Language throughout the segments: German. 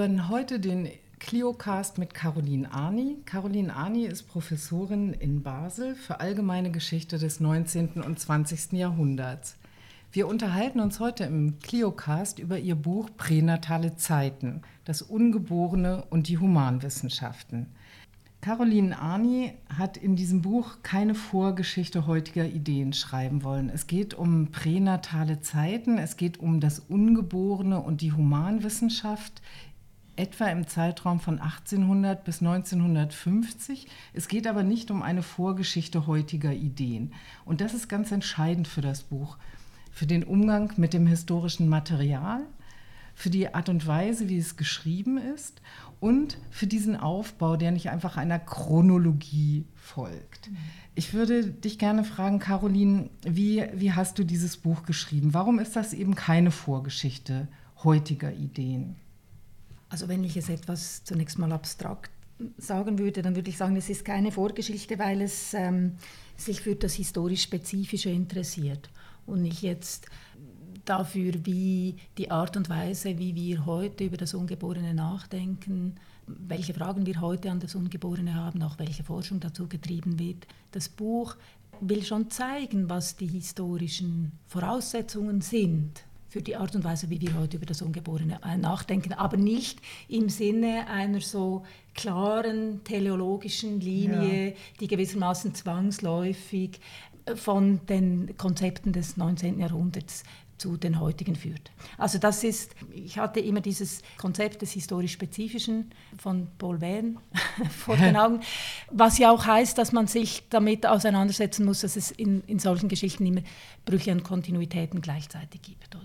hören heute den Cliocast mit Caroline Arni. Caroline Arni ist Professorin in Basel für allgemeine Geschichte des 19. und 20. Jahrhunderts. Wir unterhalten uns heute im Cliocast über ihr Buch Pränatale Zeiten, das Ungeborene und die Humanwissenschaften. Caroline Arni hat in diesem Buch keine Vorgeschichte heutiger Ideen schreiben wollen. Es geht um pränatale Zeiten, es geht um das Ungeborene und die Humanwissenschaft, etwa im Zeitraum von 1800 bis 1950. Es geht aber nicht um eine Vorgeschichte heutiger Ideen. Und das ist ganz entscheidend für das Buch, für den Umgang mit dem historischen Material, für die Art und Weise, wie es geschrieben ist und für diesen Aufbau, der nicht einfach einer Chronologie folgt. Ich würde dich gerne fragen, Caroline, wie, wie hast du dieses Buch geschrieben? Warum ist das eben keine Vorgeschichte heutiger Ideen? Also wenn ich es etwas zunächst mal abstrakt sagen würde, dann würde ich sagen, es ist keine Vorgeschichte, weil es ähm, sich für das historisch Spezifische interessiert und nicht jetzt dafür, wie die Art und Weise, wie wir heute über das Ungeborene nachdenken, welche Fragen wir heute an das Ungeborene haben, auch welche Forschung dazu getrieben wird. Das Buch will schon zeigen, was die historischen Voraussetzungen sind für die Art und Weise, wie wir heute über das Ungeborene nachdenken, aber nicht im Sinne einer so klaren teleologischen Linie, ja. die gewissermaßen zwangsläufig von den Konzepten des 19. Jahrhunderts zu den heutigen führt. Also das ist, ich hatte immer dieses Konzept des historisch-spezifischen von Paul Wehn vor den Augen, was ja auch heißt, dass man sich damit auseinandersetzen muss, dass es in, in solchen Geschichten immer Brüche und Kontinuitäten gleichzeitig gibt. Oder?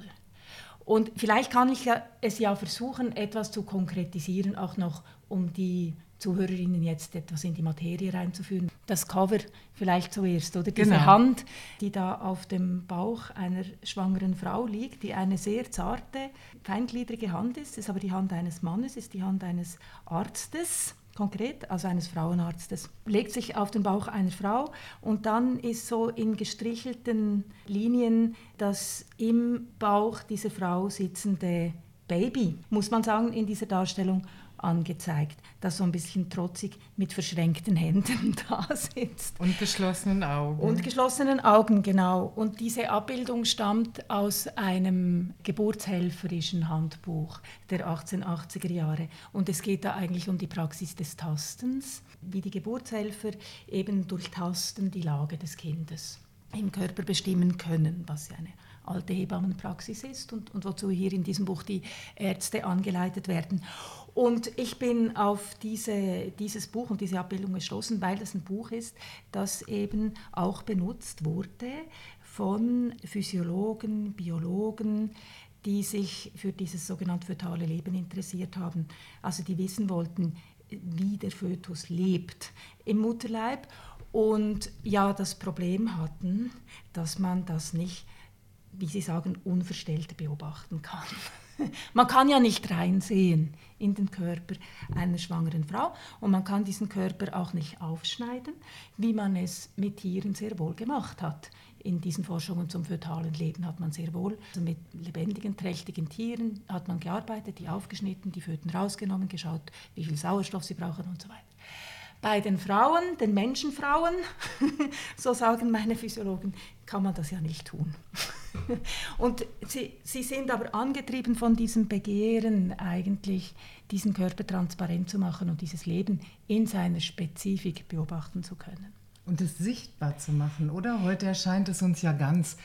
Und vielleicht kann ich ja, es ja versuchen, etwas zu konkretisieren, auch noch um die Zuhörerinnen jetzt etwas in die Materie reinzuführen. Das Cover vielleicht zuerst, oder? Diese genau. Hand, die da auf dem Bauch einer schwangeren Frau liegt, die eine sehr zarte, feingliedrige Hand ist, ist aber die Hand eines Mannes, ist die Hand eines Arztes konkret, also eines Frauenarztes, legt sich auf den Bauch einer Frau und dann ist so in gestrichelten Linien das im Bauch dieser Frau sitzende Baby, muss man sagen, in dieser Darstellung angezeigt, das so ein bisschen trotzig mit verschränkten Händen da sitzt. Und geschlossenen Augen. Und geschlossenen Augen, genau. Und diese Abbildung stammt aus einem geburtshelferischen Handbuch der 1880er Jahre. Und es geht da eigentlich um die Praxis des Tastens, wie die Geburtshelfer eben durch Tasten die Lage des Kindes im Körper bestimmen können, was ja eine alte Hebammenpraxis ist und, und wozu hier in diesem Buch die Ärzte angeleitet werden. Und ich bin auf diese, dieses Buch und diese Abbildung gestoßen, weil das ein Buch ist, das eben auch benutzt wurde von Physiologen, Biologen, die sich für dieses sogenannte fötale Leben interessiert haben. Also die wissen wollten, wie der Fötus lebt im Mutterleib und ja das Problem hatten, dass man das nicht, wie sie sagen, unverstellt beobachten kann. Man kann ja nicht reinsehen in den Körper einer schwangeren Frau und man kann diesen Körper auch nicht aufschneiden, wie man es mit Tieren sehr wohl gemacht hat. In diesen Forschungen zum fötalen Leben hat man sehr wohl also mit lebendigen, trächtigen Tieren hat man gearbeitet, die aufgeschnitten, die Föten rausgenommen, geschaut, wie viel Sauerstoff sie brauchen und so weiter. Bei den Frauen, den Menschenfrauen, so sagen meine Physiologen, kann man das ja nicht tun. Und sie, sie sind aber angetrieben von diesem Begehren, eigentlich diesen Körper transparent zu machen und dieses Leben in seiner Spezifik beobachten zu können. Und es sichtbar zu machen, oder? Heute erscheint es uns ja ganz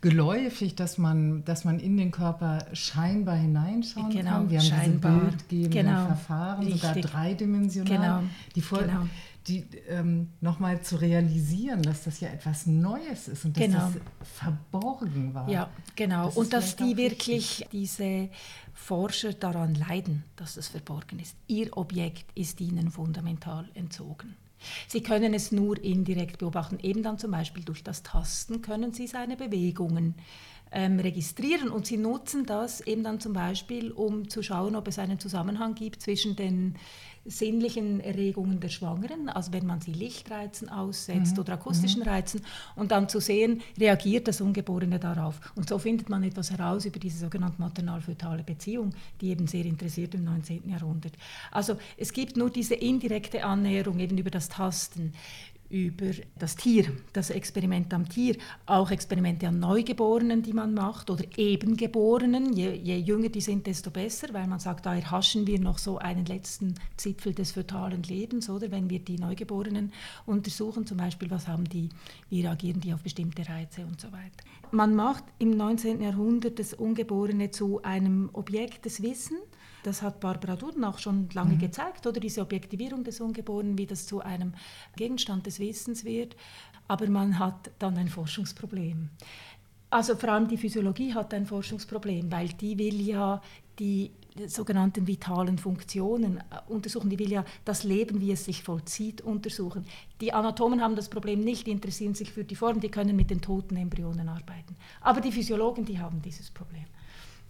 geläufig, dass man, dass man in den Körper scheinbar hineinschauen genau, kann. Wir haben scheinbar. diese bildgebenden genau, Verfahren, richtig. sogar dreidimensional. Genau, die vor, genau. die ähm, nochmal zu realisieren, dass das ja etwas Neues ist und dass genau. das verborgen war. Ja, genau. Das und dass die wirklich wichtig. diese Forscher daran leiden, dass das verborgen ist. Ihr Objekt ist ihnen fundamental entzogen. Sie können es nur indirekt beobachten, eben dann zum Beispiel durch das Tasten können Sie seine Bewegungen ähm, registrieren und sie nutzen das eben dann zum Beispiel, um zu schauen, ob es einen Zusammenhang gibt zwischen den sinnlichen Erregungen der Schwangeren, also wenn man sie Lichtreizen aussetzt mhm. oder akustischen mhm. Reizen und dann zu sehen, reagiert das Ungeborene darauf. Und so findet man etwas heraus über diese sogenannte maternal-fötale Beziehung, die eben sehr interessiert im 19. Jahrhundert. Also es gibt nur diese indirekte Annäherung eben über das Tasten, über das Tier, das Experiment am Tier, auch Experimente an Neugeborenen, die man macht, oder Ebengeborenen. Je, je jünger die sind, desto besser, weil man sagt, da erhaschen wir noch so einen letzten Zipfel des fötalen Lebens, oder? Wenn wir die Neugeborenen untersuchen, zum Beispiel, was haben die, wie reagieren die auf bestimmte Reize und so weiter. Man macht im 19. Jahrhundert das Ungeborene zu einem Objekt des Wissens das hat Barbara Duden auch schon lange mhm. gezeigt, oder diese Objektivierung des Ungeborenen, wie das zu einem Gegenstand des Wissens wird. Aber man hat dann ein Forschungsproblem. Also vor allem die Physiologie hat ein Forschungsproblem, weil die will ja die sogenannten vitalen Funktionen äh, untersuchen. Die will ja das Leben, wie es sich vollzieht, untersuchen. Die Anatomen haben das Problem nicht, die interessieren sich für die Form, die können mit den toten Embryonen arbeiten. Aber die Physiologen, die haben dieses Problem.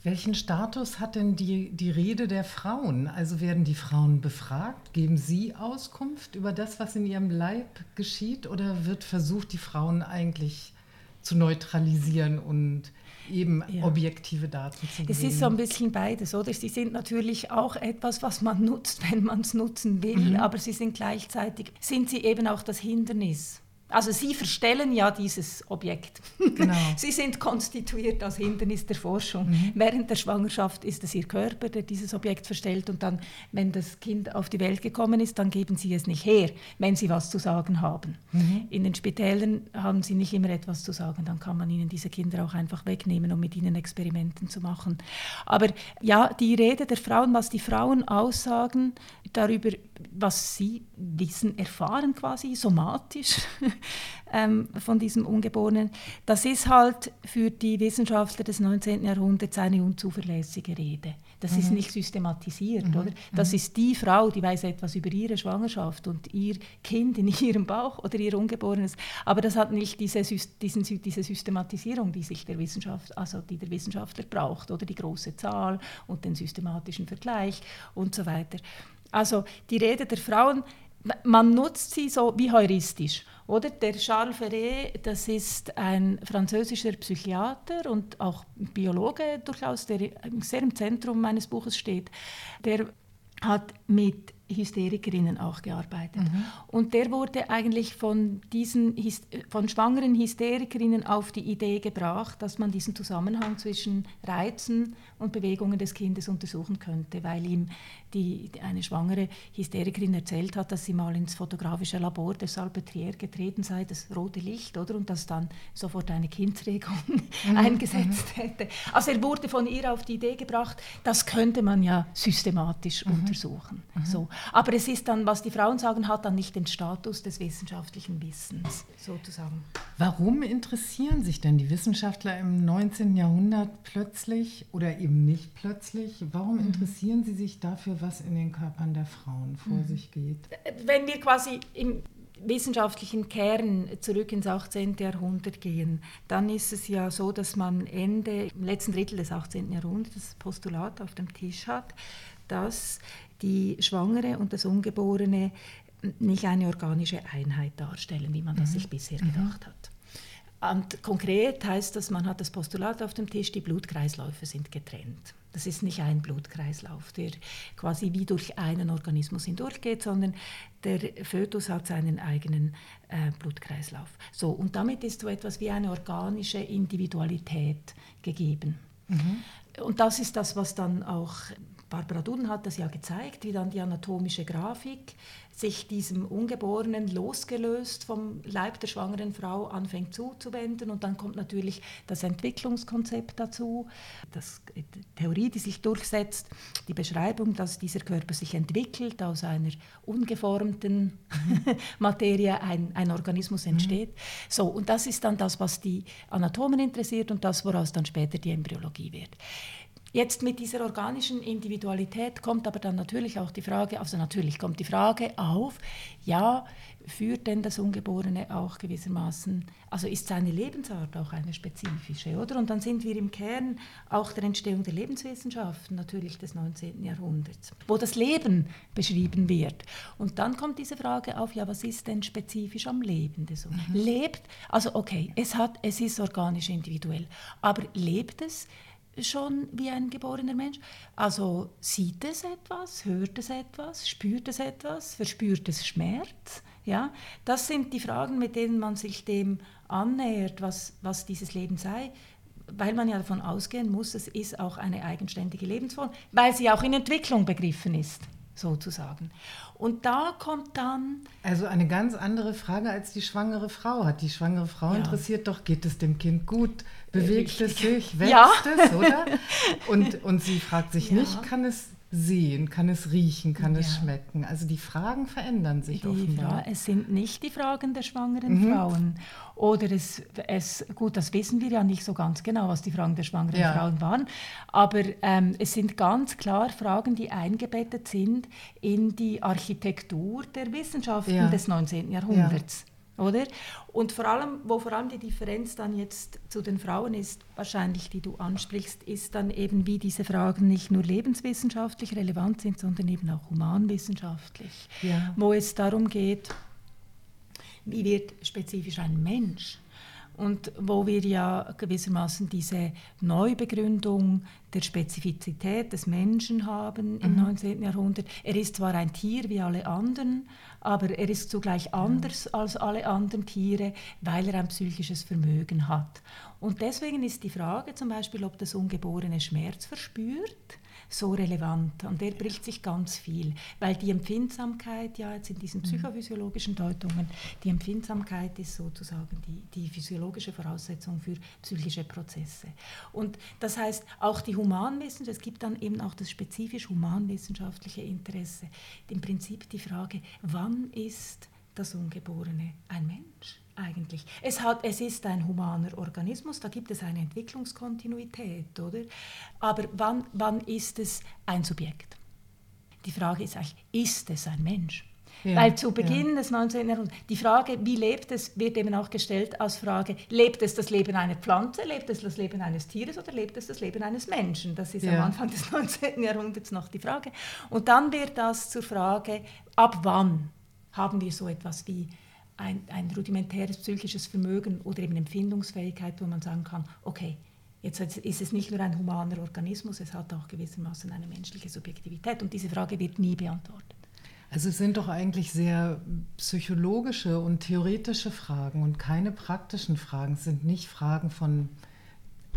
Welchen Status hat denn die, die Rede der Frauen? Also werden die Frauen befragt? Geben sie Auskunft über das, was in ihrem Leib geschieht? Oder wird versucht, die Frauen eigentlich zu neutralisieren und eben ja. objektive Daten zu geben? Es ist so ein bisschen beides, oder? Sie sind natürlich auch etwas, was man nutzt, wenn man es nutzen will, mhm. aber sie sind gleichzeitig, sind sie eben auch das Hindernis also Sie verstellen ja dieses Objekt. Genau. Sie sind konstituiert als Hindernis der Forschung. Mhm. Während der Schwangerschaft ist es Ihr Körper, der dieses Objekt verstellt und dann, wenn das Kind auf die Welt gekommen ist, dann geben Sie es nicht her, wenn Sie was zu sagen haben. Mhm. In den Spitälern haben Sie nicht immer etwas zu sagen, dann kann man Ihnen diese Kinder auch einfach wegnehmen, um mit ihnen Experimenten zu machen. Aber ja, die Rede der Frauen, was die Frauen aussagen darüber, was sie wissen, erfahren quasi somatisch, ähm, von diesem Ungeborenen, das ist halt für die Wissenschaftler des 19. Jahrhunderts eine unzuverlässige Rede. Das mhm. ist nicht systematisiert, mhm. oder? Das mhm. ist die Frau, die weiß etwas über ihre Schwangerschaft und ihr Kind in ihrem Bauch oder ihr Ungeborenes. Aber das hat nicht diese, diesen, diese Systematisierung, die sich der Wissenschaft, also die der Wissenschaftler braucht, oder die große Zahl und den systematischen Vergleich und so weiter. Also die Rede der Frauen man nutzt sie so wie heuristisch. Oder? Der Charles Ferré, das ist ein französischer Psychiater und auch Biologe durchaus, der sehr im Zentrum meines Buches steht. Der hat mit Hysterikerinnen auch gearbeitet. Mhm. Und der wurde eigentlich von diesen von schwangeren Hysterikerinnen auf die Idee gebracht, dass man diesen Zusammenhang zwischen Reizen und Bewegungen des Kindes untersuchen könnte, weil ihm die, eine schwangere Hysterikerin erzählt hat, dass sie mal ins fotografische Labor des Salpetriere getreten sei, das rote Licht, oder? Und dass dann sofort eine Kindsregung mhm. eingesetzt mhm. hätte. Also er wurde von ihr auf die Idee gebracht, das könnte man ja systematisch mhm. untersuchen. Mhm. So. Aber es ist dann, was die Frauen sagen, hat dann nicht den Status des wissenschaftlichen Wissens, sozusagen. Warum interessieren sich denn die Wissenschaftler im 19. Jahrhundert plötzlich oder eben nicht plötzlich? Warum mhm. interessieren sie sich dafür, was in den Körpern der Frauen vor mhm. sich geht? Wenn wir quasi im wissenschaftlichen Kern zurück ins 18. Jahrhundert gehen, dann ist es ja so, dass man Ende, im letzten Drittel des 18. Jahrhunderts das Postulat auf dem Tisch hat, dass die Schwangere und das Ungeborene nicht eine organische Einheit darstellen, wie man das mhm. sich bisher gedacht hat. Und konkret heißt das, man hat das Postulat auf dem Tisch, die Blutkreisläufe sind getrennt. Das ist nicht ein Blutkreislauf, der quasi wie durch einen Organismus hindurchgeht, sondern der Fötus hat seinen eigenen äh, Blutkreislauf. So, und damit ist so etwas wie eine organische Individualität gegeben. Mhm. Und das ist das, was dann auch Barbara Duden hat das ja gezeigt, wie dann die anatomische Grafik sich diesem Ungeborenen losgelöst vom Leib der schwangeren Frau anfängt zuzuwenden. Und dann kommt natürlich das Entwicklungskonzept dazu, das, die Theorie, die sich durchsetzt, die Beschreibung, dass dieser Körper sich entwickelt, aus einer ungeformten Materie ein, ein Organismus mhm. entsteht. Mhm. So, und das ist dann das, was die Anatomen interessiert und das, woraus dann später die Embryologie wird. Jetzt mit dieser organischen Individualität kommt aber dann natürlich auch die Frage, also natürlich kommt die Frage auf, ja, führt denn das Ungeborene auch gewissermaßen, also ist seine Lebensart auch eine spezifische, oder? Und dann sind wir im Kern auch der Entstehung der Lebenswissenschaften natürlich des 19. Jahrhunderts, wo das Leben beschrieben wird. Und dann kommt diese Frage auf, ja, was ist denn spezifisch am Leben des mhm. Lebt, also okay, es, hat, es ist organisch individuell, aber lebt es schon wie ein geborener Mensch. Also sieht es etwas, hört es etwas, spürt es etwas, verspürt es Schmerz, ja, das sind die Fragen, mit denen man sich dem annähert, was, was dieses Leben sei, weil man ja davon ausgehen muss, es ist auch eine eigenständige Lebensform, weil sie auch in Entwicklung begriffen ist, sozusagen. Und da kommt dann... Also eine ganz andere Frage als die schwangere Frau hat. Die schwangere Frau ja. interessiert doch, geht es dem Kind gut, bewegt es sich, wächst ja. es, oder? Und, und sie fragt sich ja. nicht, kann es sehen, kann es riechen, kann ja. es schmecken. Also die Fragen verändern sich die offenbar. Fra es sind nicht die Fragen der schwangeren mhm. Frauen. Oder es, es, gut, das wissen wir ja nicht so ganz genau, was die Fragen der schwangeren ja. Frauen waren. Aber ähm, es sind ganz klar Fragen, die eingebettet sind in die Architektur der Wissenschaften ja. des 19. Jahrhunderts oder? Und vor allem, wo vor allem die Differenz dann jetzt zu den Frauen ist, wahrscheinlich die du ansprichst, ist dann eben, wie diese Fragen nicht nur lebenswissenschaftlich relevant sind, sondern eben auch humanwissenschaftlich, ja. wo es darum geht, wie wird spezifisch ein Mensch und wo wir ja gewissermaßen diese Neubegründung der Spezifizität des Menschen haben mhm. im 19. Jahrhundert. Er ist zwar ein Tier wie alle anderen, aber er ist zugleich anders ja. als alle anderen Tiere, weil er ein psychisches Vermögen hat. Und deswegen ist die Frage zum Beispiel, ob das Ungeborene Schmerz verspürt so relevant. Und der bricht sich ganz viel, weil die Empfindsamkeit, ja, jetzt in diesen mhm. psychophysiologischen Deutungen, die Empfindsamkeit ist sozusagen die, die physiologische Voraussetzung für psychische Prozesse. Und das heißt, auch die Humanwissenschaft, es gibt dann eben auch das spezifisch humanwissenschaftliche Interesse. Im Prinzip die Frage, wann ist das Ungeborene ein Mensch? Eigentlich. Es, hat, es ist ein humaner Organismus, da gibt es eine Entwicklungskontinuität, oder? Aber wann, wann ist es ein Subjekt? Die Frage ist eigentlich, ist es ein Mensch? Ja, Weil zu Beginn ja. des 19. Jahrhunderts, die Frage, wie lebt es, wird eben auch gestellt als Frage, lebt es das Leben einer Pflanze, lebt es das Leben eines Tieres oder lebt es das Leben eines Menschen? Das ist ja. am Anfang des 19. Jahrhunderts noch die Frage. Und dann wird das zur Frage, ab wann haben wir so etwas wie ein, ein rudimentäres psychisches Vermögen oder eben Empfindungsfähigkeit, wo man sagen kann, okay, Jetzt ist es nicht nur ein humaner Organismus, es hat auch gewissermaßen eine menschliche Subjektivität und diese Frage wird nie beantwortet. Also es sind doch eigentlich sehr psychologische und theoretische Fragen und keine praktischen Fragen. Es sind nicht Fragen von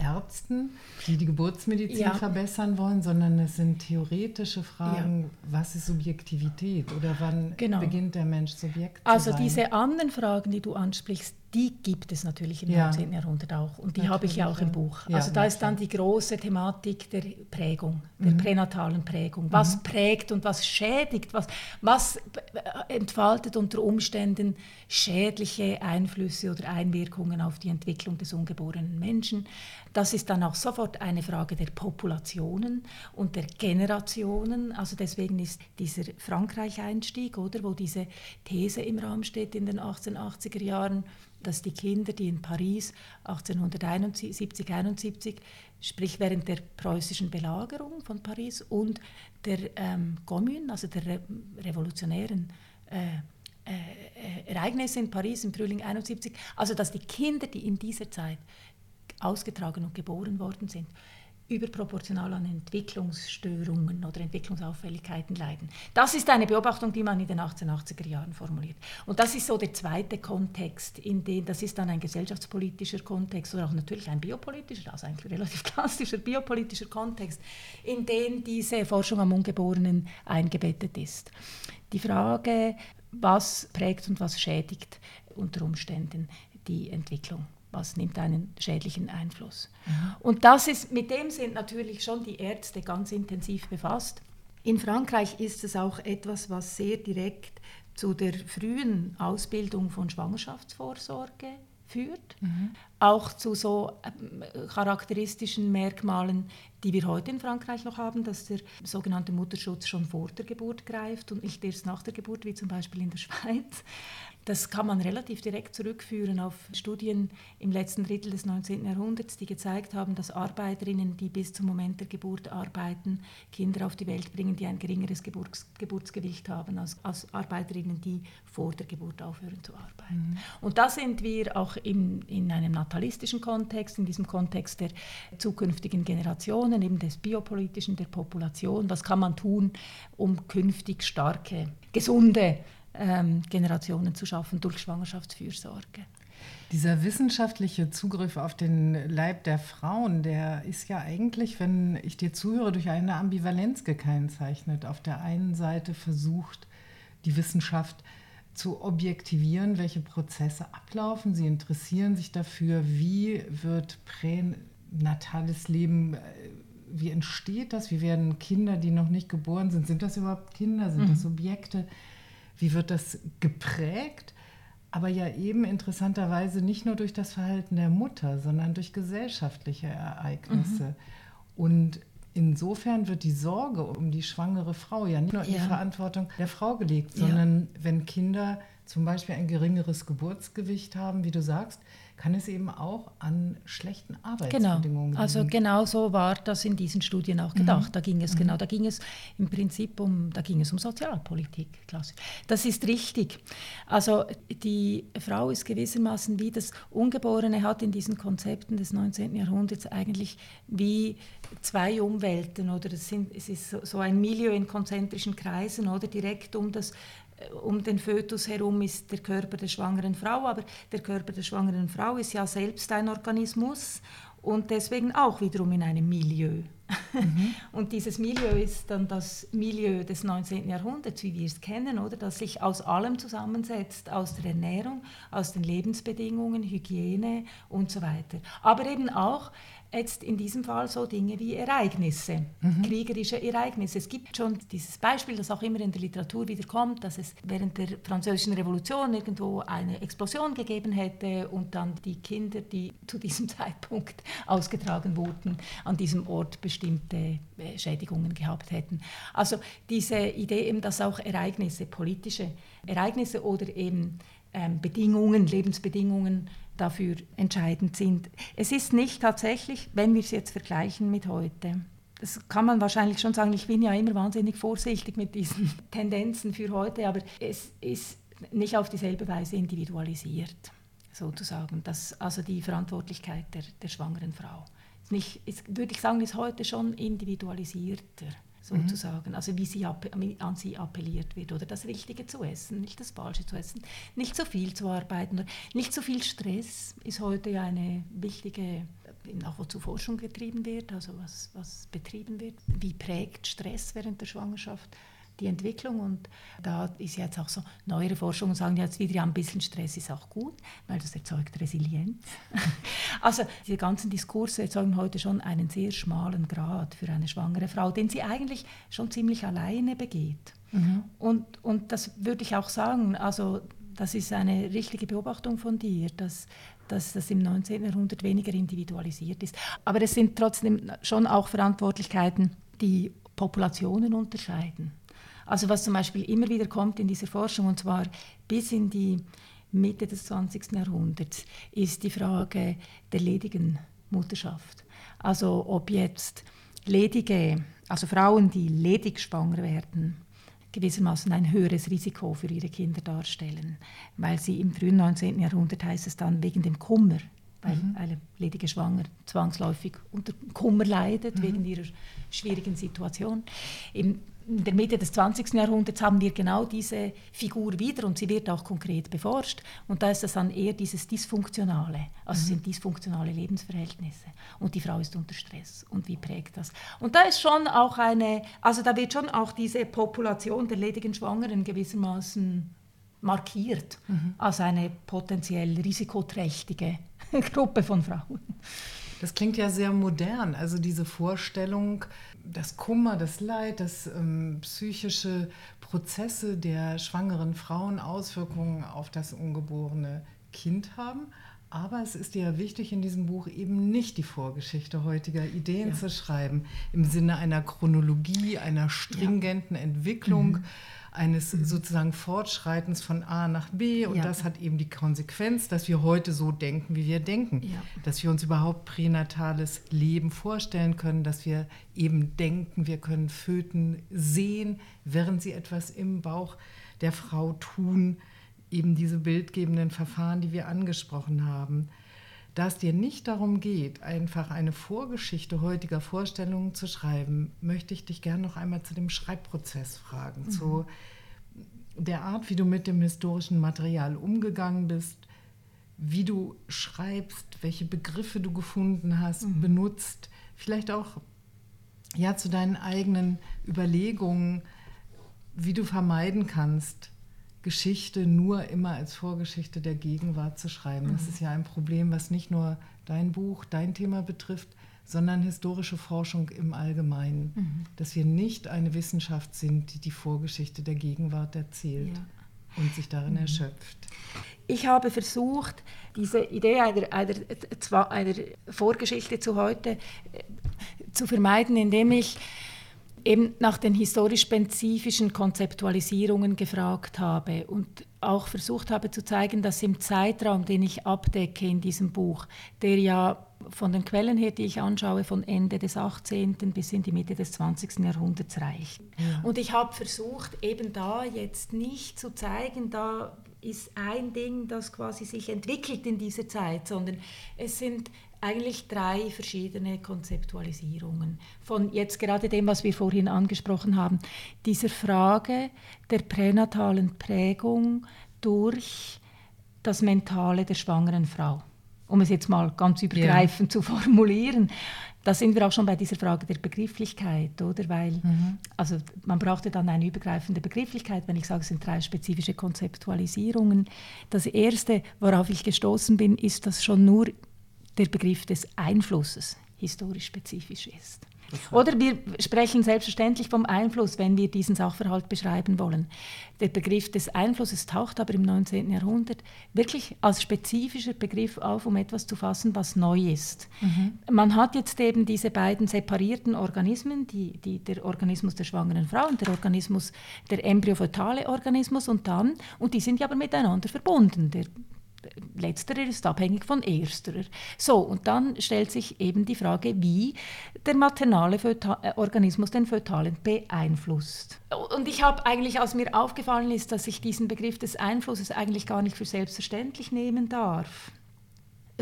Ärzten, die die Geburtsmedizin ja. verbessern wollen, sondern es sind theoretische Fragen, ja. was ist Subjektivität oder wann genau. beginnt der Mensch Subjekt also zu sein. Also diese anderen Fragen, die du ansprichst, die gibt es natürlich im ja. 19. Jahrhundert auch und die habe ich ja auch im Buch. Ja, also da ist dann die große Thematik der Prägung, der mhm. pränatalen Prägung. Was mhm. prägt und was schädigt, was, was entfaltet unter Umständen schädliche Einflüsse oder Einwirkungen auf die Entwicklung des ungeborenen Menschen. Das ist dann auch sofort eine Frage der Populationen und der Generationen. Also deswegen ist dieser Frankreich-Einstieg, oder, wo diese These im Raum steht in den 1880er Jahren, dass die Kinder, die in Paris 1871, 71, sprich während der preußischen Belagerung von Paris und der ähm, Commune, also der re revolutionären äh, äh, Ereignisse in Paris im Frühling 71, also dass die Kinder, die in dieser Zeit ausgetragen und geboren worden sind, überproportional an Entwicklungsstörungen oder Entwicklungsauffälligkeiten leiden. Das ist eine Beobachtung, die man in den 1880er Jahren formuliert. Und das ist so der zweite Kontext, in dem, das ist dann ein gesellschaftspolitischer Kontext oder auch natürlich ein biopolitischer, also ein relativ klassischer biopolitischer Kontext, in dem diese Forschung am Ungeborenen eingebettet ist. Die Frage, was prägt und was schädigt unter Umständen die Entwicklung was nimmt einen schädlichen Einfluss. Mhm. Und das ist, mit dem sind natürlich schon die Ärzte ganz intensiv befasst. In Frankreich ist es auch etwas, was sehr direkt zu der frühen Ausbildung von Schwangerschaftsvorsorge führt, mhm. auch zu so äh, charakteristischen Merkmalen, die wir heute in Frankreich noch haben, dass der sogenannte Mutterschutz schon vor der Geburt greift und nicht erst nach der Geburt, wie zum Beispiel in der Schweiz. Das kann man relativ direkt zurückführen auf Studien im letzten Drittel des 19. Jahrhunderts, die gezeigt haben, dass Arbeiterinnen, die bis zum Moment der Geburt arbeiten, Kinder auf die Welt bringen, die ein geringeres Geburts Geburtsgewicht haben als, als, Arbeiterinnen, die vor der Geburt aufhören zu arbeiten. Mhm. Und da sind wir auch in, in einem natalistischen Kontext, in diesem Kontext der zukünftigen Generationen, eben des biopolitischen, der Population. Was kann man tun, um künftig starke, gesunde ähm, Generationen zu schaffen durch Schwangerschaftsfürsorge. Dieser wissenschaftliche Zugriff auf den Leib der Frauen, der ist ja eigentlich, wenn ich dir zuhöre, durch eine Ambivalenz gekennzeichnet. Auf der einen Seite versucht die Wissenschaft zu objektivieren, welche Prozesse ablaufen. Sie interessieren sich dafür, wie wird pränatales Leben, äh, wie entsteht das, wie werden Kinder, die noch nicht geboren sind, sind das überhaupt Kinder, sind mhm. das Objekte? Wie wird das geprägt, aber ja eben interessanterweise nicht nur durch das Verhalten der Mutter, sondern durch gesellschaftliche Ereignisse. Mhm. Und insofern wird die Sorge um die schwangere Frau ja nicht nur in ja. die Verantwortung der Frau gelegt, sondern ja. wenn Kinder zum Beispiel ein geringeres Geburtsgewicht haben, wie du sagst, kann es eben auch an schlechten Arbeitsbedingungen genau. Also genau so war das in diesen Studien auch gedacht. Mhm. Da ging es mhm. genau, da ging es im Prinzip um, da ging es um Sozialpolitik. Klasse. Das ist richtig. Also die Frau ist gewissermaßen wie das Ungeborene hat in diesen Konzepten des 19. Jahrhunderts eigentlich wie zwei Umwelten oder es, sind, es ist so ein Milieu in konzentrischen Kreisen oder direkt um das um den Fötus herum ist der Körper der schwangeren Frau, aber der Körper der schwangeren Frau ist ja selbst ein Organismus und deswegen auch wiederum in einem Milieu. Mhm. Und dieses Milieu ist dann das Milieu des 19. Jahrhunderts, wie wir es kennen, oder? das sich aus allem zusammensetzt, aus der Ernährung, aus den Lebensbedingungen, Hygiene und so weiter. Aber eben auch jetzt in diesem Fall so Dinge wie Ereignisse, mhm. kriegerische Ereignisse. Es gibt schon dieses Beispiel, das auch immer in der Literatur wiederkommt, dass es während der Französischen Revolution irgendwo eine Explosion gegeben hätte und dann die Kinder, die zu diesem Zeitpunkt ausgetragen wurden, an diesem Ort bestimmte äh, Schädigungen gehabt hätten. Also diese Idee eben, dass auch Ereignisse, politische Ereignisse oder eben ähm, Bedingungen, Lebensbedingungen dafür entscheidend sind. Es ist nicht tatsächlich, wenn wir es jetzt vergleichen mit heute, das kann man wahrscheinlich schon sagen, ich bin ja immer wahnsinnig vorsichtig mit diesen Tendenzen für heute, aber es ist nicht auf dieselbe Weise individualisiert, sozusagen. Das, also die Verantwortlichkeit der, der schwangeren Frau. Ist nicht, ist, würde ich sagen, ist heute schon individualisierter sozusagen. Mhm. Also wie sie an sie appelliert wird oder das Richtige zu essen, nicht das Falsche zu essen, nicht zu viel zu arbeiten, nicht zu viel Stress ist heute ja eine wichtige, auch wozu Forschung getrieben wird, also was, was betrieben wird. Wie prägt Stress während der Schwangerschaft? Die Entwicklung. Und da ist jetzt auch so, neuere Forschungen sagen jetzt wieder, ja, ein bisschen Stress ist auch gut, weil das erzeugt Resilienz. also diese ganzen Diskurse erzeugen heute schon einen sehr schmalen Grad für eine schwangere Frau, den sie eigentlich schon ziemlich alleine begeht. Mhm. Und, und das würde ich auch sagen, also das ist eine richtige Beobachtung von dir, dass, dass das im 19. Jahrhundert weniger individualisiert ist. Aber es sind trotzdem schon auch Verantwortlichkeiten, die Populationen unterscheiden. Also was zum Beispiel immer wieder kommt in dieser Forschung, und zwar bis in die Mitte des 20. Jahrhunderts, ist die Frage der ledigen Mutterschaft. Also ob jetzt ledige, also Frauen, die ledig schwanger werden, gewissermaßen ein höheres Risiko für ihre Kinder darstellen, weil sie im frühen 19. Jahrhundert heißt es dann wegen dem Kummer, weil mhm. eine ledige Schwanger zwangsläufig unter Kummer leidet mhm. wegen ihrer schwierigen Situation. Im in der Mitte des 20. Jahrhunderts haben wir genau diese Figur wieder und sie wird auch konkret beforscht. Und da ist es dann eher dieses Dysfunktionale, also mhm. sind dysfunktionale Lebensverhältnisse. Und die Frau ist unter Stress. Und wie prägt das? Und da ist schon auch eine, also da wird schon auch diese Population der ledigen Schwangeren gewissermaßen markiert mhm. als eine potenziell risikoträchtige Gruppe von Frauen. Das klingt ja sehr modern, also diese Vorstellung, das Kummer, das Leid, das ähm, psychische Prozesse der schwangeren Frauen Auswirkungen auf das ungeborene Kind haben. Aber es ist ja wichtig in diesem Buch eben nicht die Vorgeschichte heutiger Ideen ja. zu schreiben, im Sinne einer Chronologie, einer stringenten ja. Entwicklung. Mhm eines mhm. sozusagen Fortschreitens von A nach B. Und ja. das hat eben die Konsequenz, dass wir heute so denken, wie wir denken. Ja. Dass wir uns überhaupt pränatales Leben vorstellen können, dass wir eben denken, wir können Föten sehen, während sie etwas im Bauch der Frau tun. Eben diese bildgebenden Verfahren, die wir angesprochen haben. Da es dir nicht darum geht, einfach eine Vorgeschichte heutiger Vorstellungen zu schreiben, möchte ich dich gerne noch einmal zu dem Schreibprozess fragen, mhm. zu der Art, wie du mit dem historischen Material umgegangen bist, wie du schreibst, welche Begriffe du gefunden hast, mhm. benutzt, vielleicht auch ja zu deinen eigenen Überlegungen, wie du vermeiden kannst, Geschichte nur immer als Vorgeschichte der Gegenwart zu schreiben. Mhm. Das ist ja ein Problem, was nicht nur dein Buch, dein Thema betrifft, sondern historische Forschung im Allgemeinen. Mhm. Dass wir nicht eine Wissenschaft sind, die die Vorgeschichte der Gegenwart erzählt ja. und sich darin mhm. erschöpft. Ich habe versucht, diese Idee einer, einer, einer Vorgeschichte zu heute äh, zu vermeiden, indem ich eben nach den historisch spezifischen Konzeptualisierungen gefragt habe und auch versucht habe zu zeigen, dass im Zeitraum, den ich abdecke in diesem Buch, der ja von den Quellen her, die ich anschaue, von Ende des 18. bis in die Mitte des 20. Jahrhunderts reicht. Ja. Und ich habe versucht, eben da jetzt nicht zu zeigen, da ist ein Ding, das quasi sich entwickelt in dieser Zeit, sondern es sind eigentlich drei verschiedene Konzeptualisierungen von jetzt gerade dem, was wir vorhin angesprochen haben, dieser Frage der pränatalen Prägung durch das Mentale der schwangeren Frau. Um es jetzt mal ganz übergreifend ja. zu formulieren. Da sind wir auch schon bei dieser Frage der Begrifflichkeit, oder? Weil, mhm. also man brauchte dann eine übergreifende Begrifflichkeit, wenn ich sage, es sind drei spezifische Konzeptualisierungen. Das erste, worauf ich gestoßen bin, ist, dass schon nur der Begriff des Einflusses historisch spezifisch ist. Oder wir sprechen selbstverständlich vom Einfluss, wenn wir diesen Sachverhalt beschreiben wollen. Der Begriff des Einflusses taucht aber im 19. Jahrhundert wirklich als spezifischer Begriff auf, um etwas zu fassen, was neu ist. Mhm. Man hat jetzt eben diese beiden separierten Organismen, die, die, der Organismus der schwangeren Frau und der Organismus, der embryofötale Organismus und dann, und die sind ja aber miteinander verbunden. Der Letzterer ist abhängig von ersterer. So, und dann stellt sich eben die Frage, wie der maternale Föta äh, Organismus den Fötalen beeinflusst. Und ich habe eigentlich, als mir aufgefallen ist, dass ich diesen Begriff des Einflusses eigentlich gar nicht für selbstverständlich nehmen darf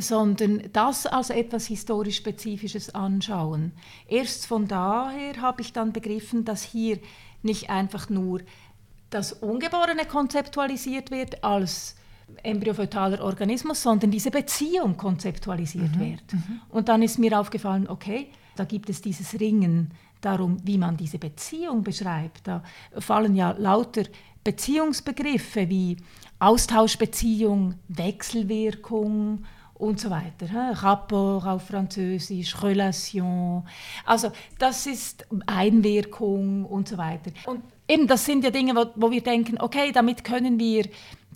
sondern das als etwas historisch Spezifisches anschauen. Erst von daher habe ich dann begriffen, dass hier nicht einfach nur das Ungeborene konzeptualisiert wird als embryofötaler Organismus, sondern diese Beziehung konzeptualisiert mhm. wird. Mhm. Und dann ist mir aufgefallen, okay, da gibt es dieses Ringen darum, wie man diese Beziehung beschreibt. Da fallen ja lauter Beziehungsbegriffe wie Austauschbeziehung, Wechselwirkung und so weiter. Rapport auf Französisch, Relation. Also das ist Einwirkung und so weiter. Und eben das sind ja Dinge, wo, wo wir denken, okay, damit können wir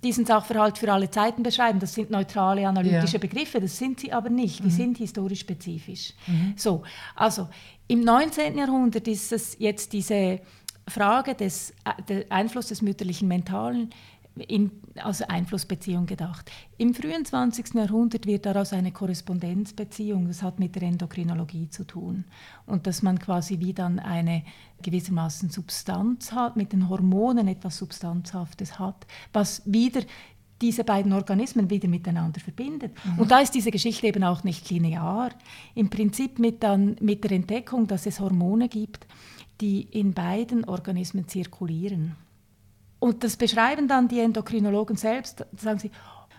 diesen Sachverhalt für alle Zeiten beschreiben. Das sind neutrale analytische ja. Begriffe, das sind sie aber nicht. Die mhm. sind historisch spezifisch. Mhm. So, also im 19. Jahrhundert ist es jetzt diese Frage des äh, Einflusses des mütterlichen Mentalen in, als Einflussbeziehung gedacht. Im frühen 20. Jahrhundert wird daraus eine Korrespondenzbeziehung, das hat mit der Endokrinologie zu tun. Und dass man quasi wie dann eine gewissermaßen Substanz hat, mit den Hormonen etwas Substanzhaftes hat, was wieder diese beiden Organismen wieder miteinander verbindet. Mhm. Und da ist diese Geschichte eben auch nicht linear. Im Prinzip mit, dann, mit der Entdeckung, dass es Hormone gibt, die in beiden Organismen zirkulieren. Und das beschreiben dann die Endokrinologen selbst, sagen sie,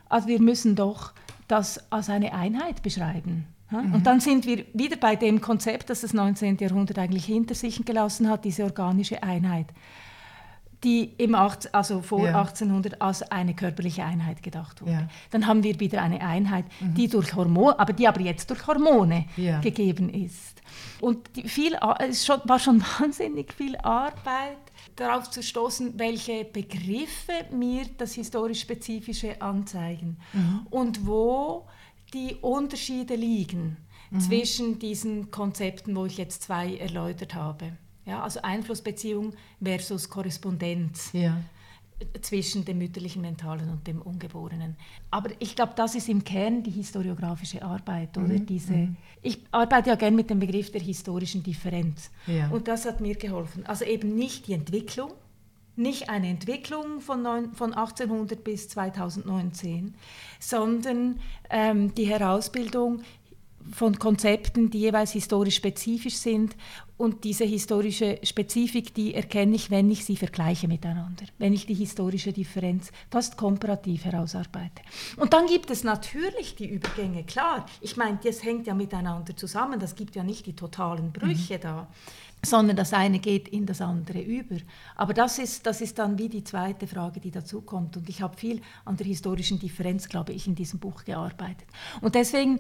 also wir müssen doch das als eine Einheit beschreiben. Mhm. Und dann sind wir wieder bei dem Konzept, das das 19. Jahrhundert eigentlich hinter sich gelassen hat, diese organische Einheit, die im 18, also vor ja. 1800 als eine körperliche Einheit gedacht wurde. Ja. Dann haben wir wieder eine Einheit, mhm. die durch Hormone, aber die aber jetzt durch Hormone ja. gegeben ist. Und viel, es war schon wahnsinnig viel Arbeit darauf zu stoßen, welche Begriffe mir das historisch Spezifische anzeigen mhm. und wo die Unterschiede liegen mhm. zwischen diesen Konzepten, wo ich jetzt zwei erläutert habe. Ja, also Einflussbeziehung versus Korrespondenz. Ja zwischen dem mütterlichen Mentalen und dem Ungeborenen. Aber ich glaube, das ist im Kern die historiografische Arbeit, oder? Mhm. Diese, mhm. ich arbeite ja gerne mit dem Begriff der historischen Differenz. Ja. Und das hat mir geholfen. Also eben nicht die Entwicklung, nicht eine Entwicklung von, neun, von 1800 bis 2019, sondern ähm, die Herausbildung von Konzepten, die jeweils historisch spezifisch sind. Und diese historische Spezifik, die erkenne ich, wenn ich sie vergleiche miteinander, wenn ich die historische Differenz fast komparativ herausarbeite. Und dann gibt es natürlich die Übergänge, klar. Ich meine, das hängt ja miteinander zusammen, das gibt ja nicht die totalen Brüche mhm. da sondern das eine geht in das andere über. Aber das ist, das ist dann wie die zweite Frage, die dazu kommt. Und ich habe viel an der historischen Differenz, glaube ich, in diesem Buch gearbeitet. Und deswegen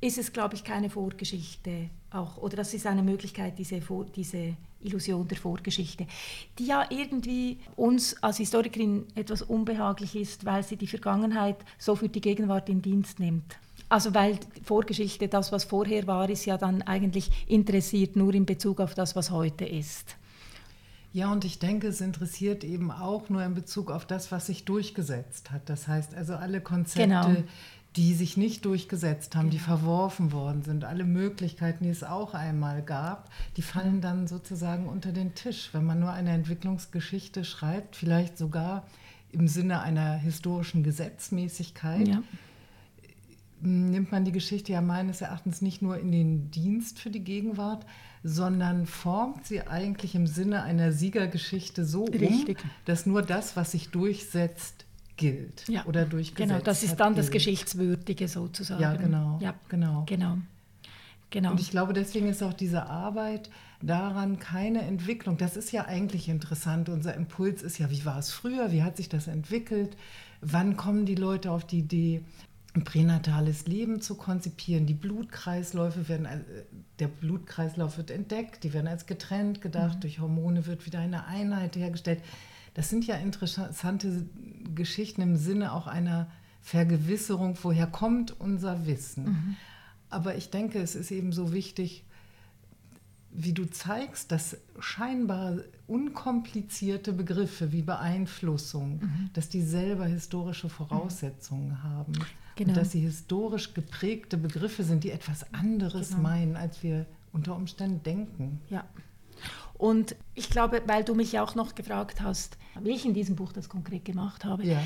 ist es, glaube ich, keine Vorgeschichte auch, oder das ist eine Möglichkeit, diese, diese Illusion der Vorgeschichte, die ja irgendwie uns als Historikerin etwas unbehaglich ist, weil sie die Vergangenheit so für die Gegenwart in Dienst nimmt. Also weil Vorgeschichte, das, was vorher war, ist ja dann eigentlich interessiert nur in Bezug auf das, was heute ist. Ja, und ich denke, es interessiert eben auch nur in Bezug auf das, was sich durchgesetzt hat. Das heißt also alle Konzepte, genau. Die sich nicht durchgesetzt haben, genau. die verworfen worden sind, alle Möglichkeiten, die es auch einmal gab, die fallen dann sozusagen unter den Tisch. Wenn man nur eine Entwicklungsgeschichte schreibt, vielleicht sogar im Sinne einer historischen Gesetzmäßigkeit. Ja nimmt man die Geschichte ja meines Erachtens nicht nur in den Dienst für die Gegenwart, sondern formt sie eigentlich im Sinne einer Siegergeschichte so Richtig. um, dass nur das, was sich durchsetzt, gilt ja. oder durchgesetzt Genau, das ist dann gilt. das Geschichtswürdige sozusagen. Ja, genau. Ja, genau. genau. Genau. Und ich glaube, deswegen ist auch diese Arbeit daran keine Entwicklung. Das ist ja eigentlich interessant. Unser Impuls ist ja, wie war es früher? Wie hat sich das entwickelt? Wann kommen die Leute auf die Idee, ein pränatales Leben zu konzipieren. Die Blutkreisläufe werden, äh, der Blutkreislauf wird entdeckt, die werden als getrennt gedacht, mhm. durch Hormone wird wieder eine Einheit hergestellt. Das sind ja interessante Geschichten im Sinne auch einer Vergewisserung, woher kommt unser Wissen. Mhm. Aber ich denke, es ist eben so wichtig, wie du zeigst, dass scheinbar unkomplizierte Begriffe wie Beeinflussung, mhm. dass die selber historische Voraussetzungen mhm. haben. Genau. Und dass sie historisch geprägte Begriffe sind, die etwas anderes genau. meinen, als wir unter Umständen denken. Ja. Und ich glaube, weil du mich auch noch gefragt hast, wie ich in diesem Buch das konkret gemacht habe, ja.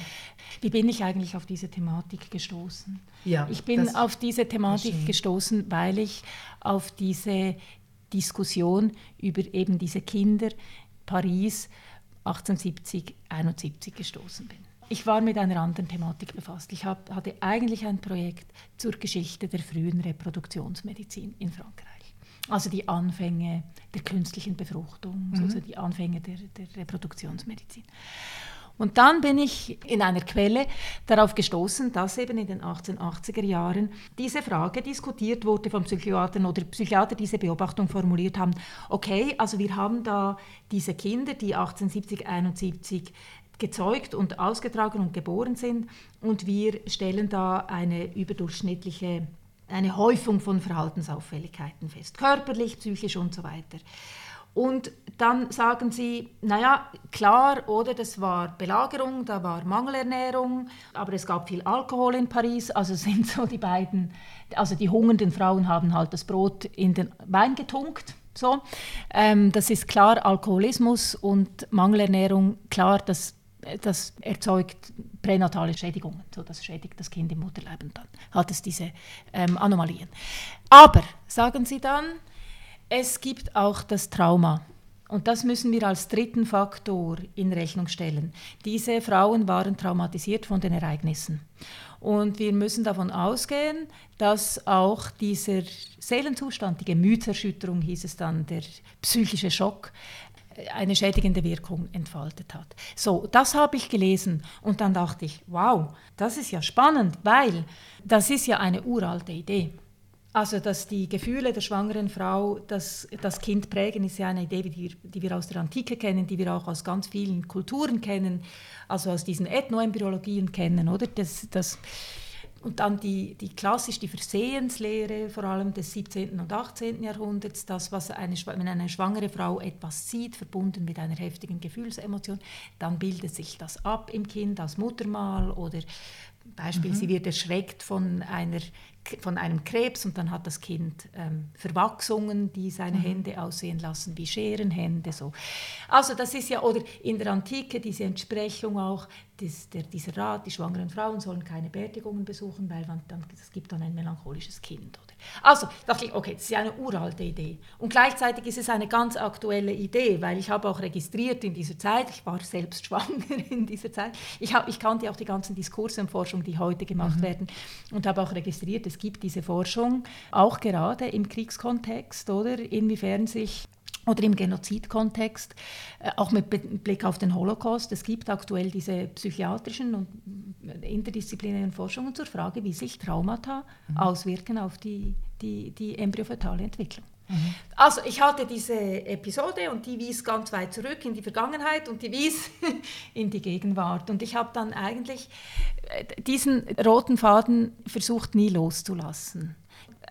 wie bin ich eigentlich auf diese Thematik gestoßen? Ja, ich bin auf diese Thematik gestoßen, weil ich auf diese Diskussion über eben diese Kinder Paris 1870, 71 gestoßen bin. Ich war mit einer anderen Thematik befasst. Ich hab, hatte eigentlich ein Projekt zur Geschichte der frühen Reproduktionsmedizin in Frankreich. Also die Anfänge der künstlichen Befruchtung, mhm. also die Anfänge der, der Reproduktionsmedizin. Und dann bin ich in einer Quelle darauf gestoßen, dass eben in den 1880er Jahren diese Frage diskutiert wurde von Psychiatern oder Psychiater diese Beobachtung formuliert haben. Okay, also wir haben da diese Kinder, die 1870, 71 gezeugt und ausgetragen und geboren sind. Und wir stellen da eine überdurchschnittliche, eine Häufung von Verhaltensauffälligkeiten fest, körperlich, psychisch und so weiter. Und dann sagen sie, naja, klar, oder das war Belagerung, da war Mangelernährung, aber es gab viel Alkohol in Paris, also sind so die beiden, also die hungernden Frauen haben halt das Brot in den Wein getunkt. So. Ähm, das ist klar Alkoholismus und Mangelernährung, klar, das das erzeugt pränatale Schädigungen. So, das schädigt das Kind im Mutterleib dann hat es diese ähm, Anomalien. Aber, sagen Sie dann, es gibt auch das Trauma. Und das müssen wir als dritten Faktor in Rechnung stellen. Diese Frauen waren traumatisiert von den Ereignissen. Und wir müssen davon ausgehen, dass auch dieser Seelenzustand, die Gemütserschütterung hieß es dann, der psychische Schock, eine schädigende Wirkung entfaltet hat. So, das habe ich gelesen und dann dachte ich, wow, das ist ja spannend, weil das ist ja eine uralte Idee. Also, dass die Gefühle der schwangeren Frau das, das Kind prägen, ist ja eine Idee, die, die wir aus der Antike kennen, die wir auch aus ganz vielen Kulturen kennen, also aus diesen Ethnoembryologien kennen, oder? Das, das, Und dann die, die klassisch die Versehenslehre, vor allem des 17. und 18. Jahrhunderts, das, was eine, wenn eine schwangere Frau etwas sieht, verbunden mit einer heftigen Gefühlsemotion, dann bildet sich das ab im Kind als Muttermal oder Beispiel, mhm. sie wird erschreckt von einer von einem Krebs und dann hat das Kind ähm, Verwachsungen, die seine mhm. Hände aussehen lassen wie Scherenhände. So. Also das ist ja, oder in der Antike diese Entsprechung auch, das, der, dieser Rat, die schwangeren Frauen sollen keine Beerdigungen besuchen, weil man dann, das gibt dann ein melancholisches Kind. Oder? Also dachte ich, okay, das ist ja eine uralte Idee. Und gleichzeitig ist es eine ganz aktuelle Idee, weil ich habe auch registriert in dieser Zeit, ich war selbst schwanger in dieser Zeit, ich, hab, ich kannte auch die ganzen Diskurse und Forschung, die heute gemacht mhm. werden und habe auch registriert, es gibt diese Forschung, auch gerade im Kriegskontext, oder inwiefern sich oder im Genozidkontext, äh, auch mit Blick auf den Holocaust. Es gibt aktuell diese psychiatrischen und interdisziplinären Forschungen zur Frage, wie sich Traumata mhm. auswirken auf die, die, die embryofetale Entwicklung. Mhm. Also ich hatte diese Episode und die wies ganz weit zurück in die Vergangenheit und die wies in die Gegenwart. Und ich habe dann eigentlich äh, diesen roten Faden versucht nie loszulassen.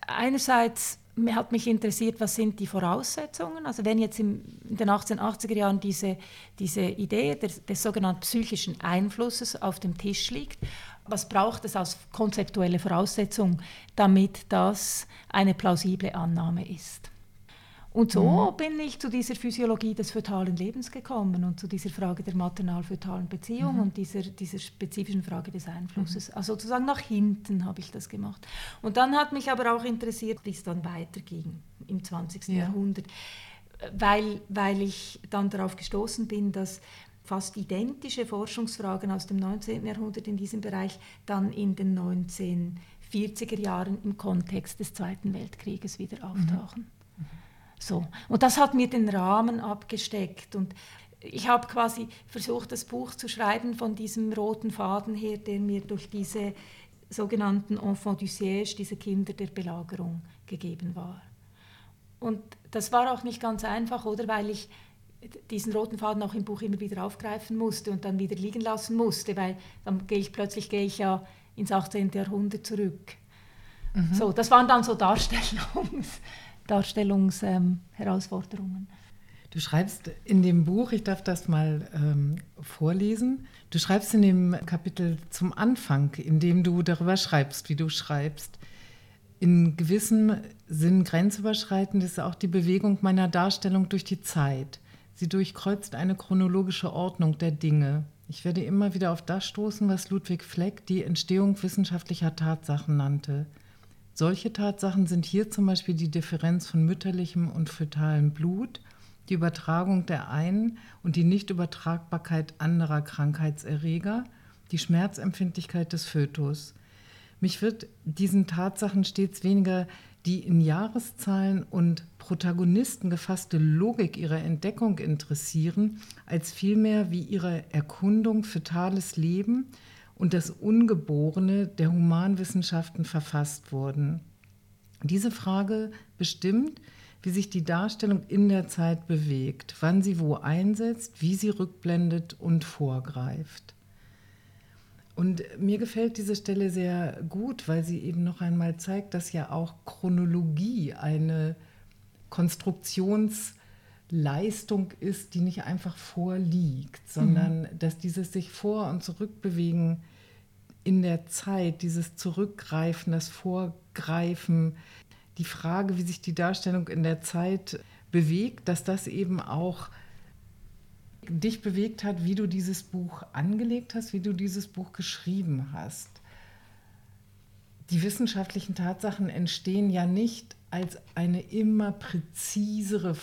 Einerseits hat mich interessiert, was sind die Voraussetzungen. Also wenn jetzt in den 1880er Jahren diese, diese Idee des, des sogenannten psychischen Einflusses auf dem Tisch liegt, was braucht es als konzeptuelle Voraussetzung, damit das eine plausible Annahme ist? Und so mhm. bin ich zu dieser Physiologie des fötalen Lebens gekommen und zu dieser Frage der maternal-fötalen Beziehung mhm. und dieser, dieser spezifischen Frage des Einflusses. Mhm. Also sozusagen nach hinten habe ich das gemacht. Und dann hat mich aber auch interessiert, wie es dann weiterging im 20. Ja. Jahrhundert, weil, weil ich dann darauf gestoßen bin, dass fast identische Forschungsfragen aus dem 19. Jahrhundert in diesem Bereich dann in den 1940er Jahren im Kontext des Zweiten Weltkrieges wieder mhm. auftauchen. So. Und das hat mir den Rahmen abgesteckt. Und ich habe quasi versucht, das Buch zu schreiben von diesem roten Faden her, der mir durch diese sogenannten Enfants du siège, diese Kinder der Belagerung, gegeben war. Und das war auch nicht ganz einfach, oder? Weil ich diesen roten Faden auch im Buch immer wieder aufgreifen musste und dann wieder liegen lassen musste, weil dann gehe ich plötzlich gehe ich ja ins 18. Jahrhundert zurück. Mhm. So, das waren dann so Darstellungs Darstellungsherausforderungen. Du schreibst in dem Buch, ich darf das mal ähm, vorlesen, du schreibst in dem Kapitel zum Anfang, in dem du darüber schreibst, wie du schreibst, in gewissem Sinn grenzüberschreitend ist auch die Bewegung meiner Darstellung durch die Zeit. Sie durchkreuzt eine chronologische Ordnung der Dinge. Ich werde immer wieder auf das stoßen, was Ludwig Fleck die Entstehung wissenschaftlicher Tatsachen nannte. Solche Tatsachen sind hier zum Beispiel die Differenz von mütterlichem und fötalem Blut, die Übertragung der einen und die Nichtübertragbarkeit anderer Krankheitserreger, die Schmerzempfindlichkeit des Fötus. Mich wird diesen Tatsachen stets weniger die in Jahreszahlen und Protagonisten gefasste Logik ihrer Entdeckung interessieren, als vielmehr wie ihre Erkundung fötales Leben und das Ungeborene der Humanwissenschaften verfasst wurden. Diese Frage bestimmt, wie sich die Darstellung in der Zeit bewegt, wann sie wo einsetzt, wie sie rückblendet und vorgreift. Und mir gefällt diese Stelle sehr gut, weil sie eben noch einmal zeigt, dass ja auch Chronologie eine Konstruktions- Leistung ist, die nicht einfach vorliegt, sondern mhm. dass dieses sich vor und zurückbewegen in der Zeit, dieses Zurückgreifen, das Vorgreifen, die Frage, wie sich die Darstellung in der Zeit bewegt, dass das eben auch dich bewegt hat, wie du dieses Buch angelegt hast, wie du dieses Buch geschrieben hast. Die wissenschaftlichen Tatsachen entstehen ja nicht als eine immer präzisere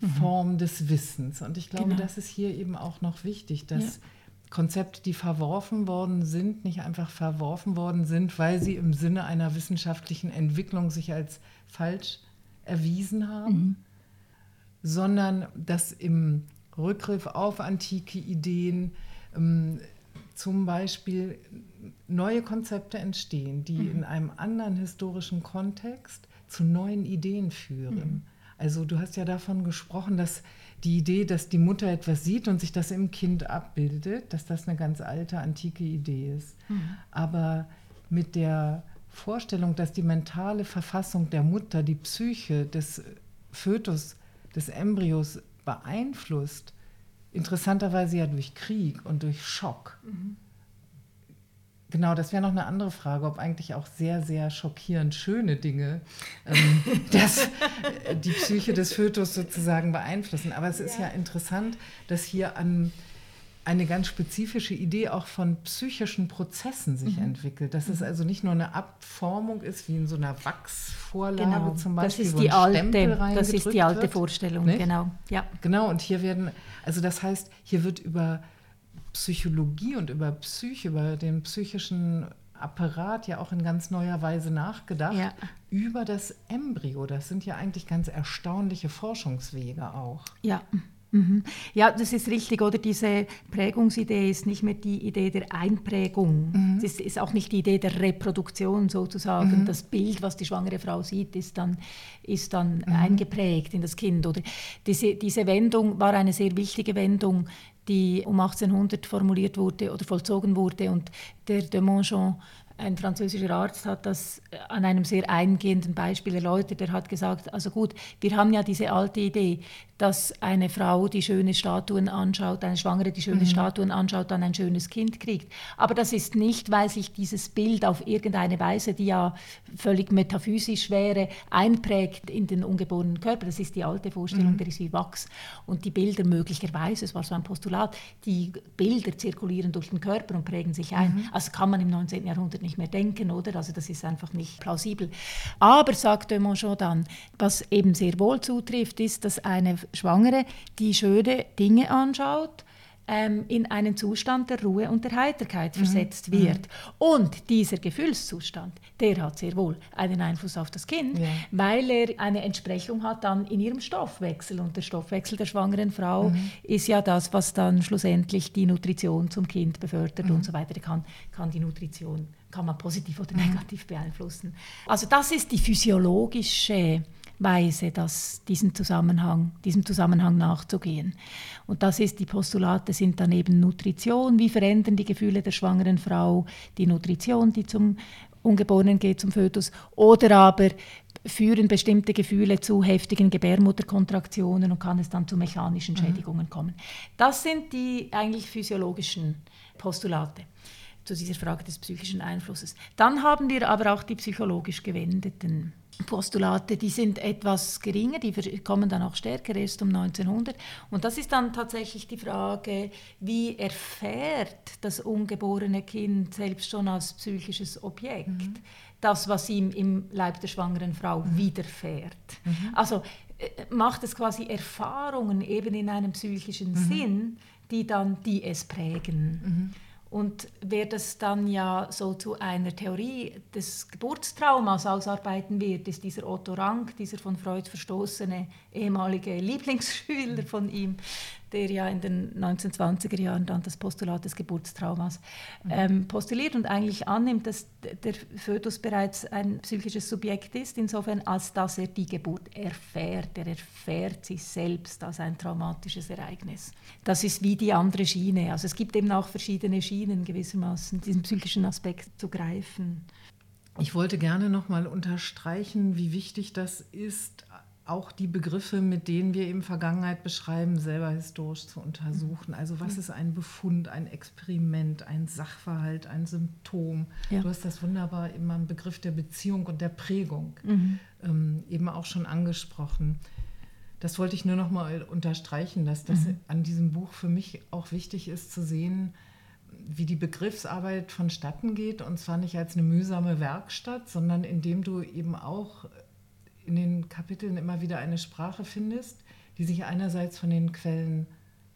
mhm. Form mhm. des Wissens. Und ich glaube, genau. das ist hier eben auch noch wichtig, dass ja. Konzepte, die verworfen worden sind, nicht einfach verworfen worden sind, weil sie im Sinne einer wissenschaftlichen Entwicklung sich als falsch erwiesen haben, mhm. sondern dass im Rückgriff auf antike Ideen ähm, zum Beispiel neue Konzepte entstehen, die mhm. in einem anderen historischen Kontext zu neuen Ideen führen. Mhm. Also du hast ja davon gesprochen, dass die Idee, dass die Mutter etwas sieht und sich das im Kind abbildet, dass das eine ganz alte, antike Idee ist. Mhm. Aber mit der Vorstellung, dass die mentale Verfassung der Mutter, die Psyche des Fötus, des Embryos beeinflusst, interessanterweise ja durch Krieg und durch Schock. Mhm. Genau, das wäre noch eine andere Frage, ob eigentlich auch sehr, sehr schockierend schöne Dinge ähm, das, äh, die Psyche des Fötus sozusagen beeinflussen. Aber es ist ja, ja interessant, dass hier an eine ganz spezifische Idee auch von psychischen Prozessen sich mhm. entwickelt. Dass es mhm. also nicht nur eine Abformung ist, wie in so einer Wachsvorlage genau. zum Beispiel. Das ist die alte, das ist die alte Vorstellung, nicht? genau. Ja. Genau, und hier werden, also das heißt, hier wird über Psychologie und über Psyche, über den psychischen Apparat ja auch in ganz neuer Weise nachgedacht. Ja. Über das Embryo. Das sind ja eigentlich ganz erstaunliche Forschungswege auch. Ja. Mhm. Ja, das ist richtig, oder? Diese Prägungsidee ist nicht mehr die Idee der Einprägung. Mhm. Es ist, auch nicht die Idee der Reproduktion sozusagen. Mhm. Das Bild, was die schwangere Frau sieht, ist dann, ist dann mhm. eingeprägt in das Kind. Oder diese, diese Wendung war eine sehr wichtige Wendung, die um 1800 formuliert wurde oder vollzogen wurde. Und der de Mongeon ein französischer Arzt hat das äh, an einem sehr eingehenden Beispiel erläutert. Er hat gesagt, also gut, wir haben ja diese alte Idee, dass eine Frau, die schöne Statuen anschaut, eine Schwangere, die schöne mhm. Statuen anschaut, dann ein schönes Kind kriegt. Aber das ist nicht, weil sich dieses Bild auf irgendeine Weise, die ja völlig metaphysisch wäre, einprägt in den ungeborenen Körper. Das ist die alte Vorstellung, mhm. der ist wie Wachs. Und die Bilder möglicherweise, es war so ein Postulat, die Bilder zirkulieren durch den Körper und prägen sich ein. Mhm. Also kann man im 19. Jahrhundert nicht mehr denken, oder? Also das ist einfach nicht plausibel. Aber, sagt de Monchon dann, was eben sehr wohl zutrifft, ist, dass eine Schwangere die schöne Dinge anschaut, ähm, in einen Zustand der Ruhe und der Heiterkeit mhm. versetzt mhm. wird. Und dieser Gefühlszustand, der hat sehr wohl einen Einfluss auf das Kind, ja. weil er eine Entsprechung hat dann in ihrem Stoffwechsel. Und der Stoffwechsel der schwangeren Frau mhm. ist ja das, was dann schlussendlich die Nutrition zum Kind befördert mhm. und so weiter. Kann, kann die Nutrition kann man positiv oder negativ beeinflussen. Also das ist die physiologische Weise, das, diesen Zusammenhang, diesem Zusammenhang nachzugehen. Und das ist, die Postulate sind dann eben Nutrition, wie verändern die Gefühle der schwangeren Frau die Nutrition, die zum Ungeborenen geht, zum Fötus, oder aber führen bestimmte Gefühle zu heftigen Gebärmutterkontraktionen und kann es dann zu mechanischen mhm. Schädigungen mhm. kommen. Das sind die eigentlich physiologischen Postulate zu dieser Frage des psychischen Einflusses. Dann haben wir aber auch die psychologisch gewendeten Postulate, die sind etwas geringer, die kommen dann auch stärker erst um 1900. Und das ist dann tatsächlich die Frage, wie erfährt das ungeborene Kind selbst schon als psychisches Objekt mhm. das, was ihm im Leib der schwangeren Frau mhm. widerfährt. Mhm. Also äh, macht es quasi Erfahrungen eben in einem psychischen mhm. Sinn, die dann die es prägen. Und wer das dann ja so zu einer Theorie des Geburtstraumas ausarbeiten wird, ist dieser Otto Rank, dieser von Freud verstoßene ehemalige Lieblingsschüler von ihm, der ja in den 1920er Jahren dann das Postulat des Geburtstraumas mhm. ähm, postuliert und eigentlich annimmt, dass der Fötus bereits ein psychisches Subjekt ist, insofern als dass er die Geburt erfährt. Er erfährt sich selbst als ein traumatisches Ereignis. Das ist wie die andere Schiene. Also es gibt eben auch verschiedene Schienen gewissermaßen, diesen psychischen Aspekt zu greifen. Ich wollte gerne noch mal unterstreichen, wie wichtig das ist, auch die Begriffe, mit denen wir eben Vergangenheit beschreiben, selber historisch zu untersuchen. Also was ist ein Befund, ein Experiment, ein Sachverhalt, ein Symptom? Ja. Du hast das wunderbar immer im Begriff der Beziehung und der Prägung mhm. ähm, eben auch schon angesprochen. Das wollte ich nur noch mal unterstreichen, dass das mhm. an diesem Buch für mich auch wichtig ist zu sehen, wie die Begriffsarbeit vonstatten geht und zwar nicht als eine mühsame Werkstatt, sondern indem du eben auch in den Kapiteln immer wieder eine Sprache findest, die sich einerseits von den Quellen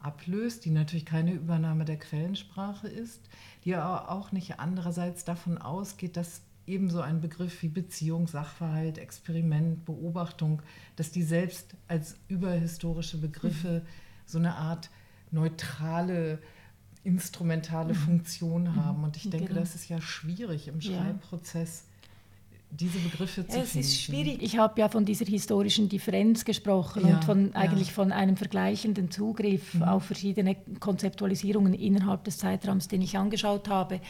ablöst, die natürlich keine Übernahme der Quellensprache ist, die aber auch nicht andererseits davon ausgeht, dass ebenso ein Begriff wie Beziehung, Sachverhalt, Experiment, Beobachtung, dass die selbst als überhistorische Begriffe mhm. so eine Art neutrale, instrumentale mhm. Funktion haben. Und ich denke, genau. das ist ja schwierig im Schreibprozess diese Begriffe zu ja, es finden. ist schwierig. Ich habe ja von dieser historischen Differenz gesprochen ja, und von eigentlich ja. von einem vergleichenden Zugriff mhm. auf verschiedene Konzeptualisierungen innerhalb des Zeitraums, den ich angeschaut habe.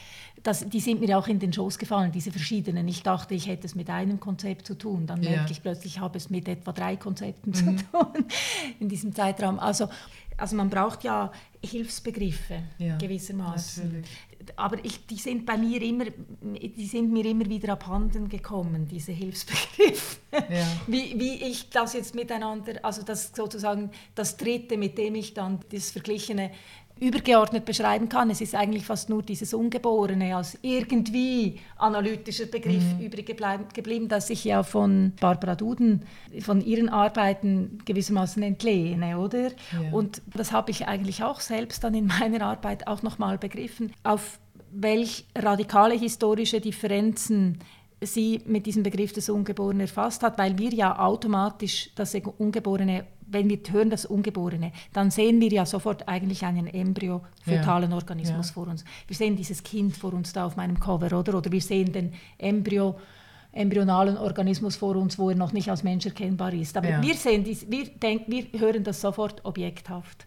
Das, die sind mir auch in den Schoß gefallen, diese verschiedenen. Ich dachte, ich hätte es mit einem Konzept zu tun. Dann merke ich plötzlich, ich habe es mit etwa drei Konzepten mhm. zu tun in diesem Zeitraum. Also, also man braucht ja Hilfsbegriffe gewissermaßen. Natürlich aber ich, die sind bei mir immer, die sind mir immer wieder abhanden gekommen, diese Hilfsbegriffe. Ja. Wie, wie ich das jetzt miteinander, also das sozusagen das Dritte, mit dem ich dann das Verglichene übergeordnet beschreiben kann. Es ist eigentlich fast nur dieses Ungeborene als irgendwie analytischer Begriff mhm. übrig geblieben, das ich ja von Barbara Duden, von ihren Arbeiten gewissermaßen entlehne, oder? Ja. Und das habe ich eigentlich auch selbst dann in meiner Arbeit auch nochmal begriffen, auf welch radikale historische Differenzen sie mit diesem Begriff des Ungeborenen erfasst hat, weil wir ja automatisch das Ungeborene, wenn wir hören das Ungeborene, dann sehen wir ja sofort eigentlich einen Embryo fetalen ja. Organismus ja. vor uns. Wir sehen dieses Kind vor uns da auf meinem Cover, oder? Oder wir sehen den Embryo embryonalen Organismus vor uns, wo er noch nicht als Mensch erkennbar ist. Aber ja. wir, sehen dies, wir, denk, wir hören das sofort objekthaft.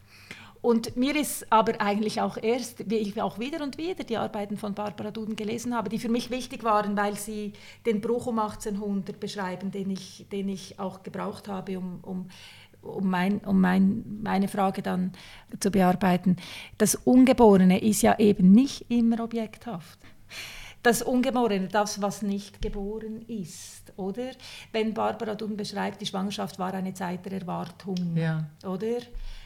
Und mir ist aber eigentlich auch erst, wie ich auch wieder und wieder die Arbeiten von Barbara Duden gelesen habe, die für mich wichtig waren, weil sie den Bruch um 1800 beschreiben, den ich, den ich auch gebraucht habe, um, um um, mein, um mein, meine Frage dann zu bearbeiten. Das Ungeborene ist ja eben nicht immer objekthaft. Das Ungeborene, das, was nicht geboren ist, oder? Wenn Barbara Duden beschreibt, die Schwangerschaft war eine Zeit der Erwartung, ja. oder?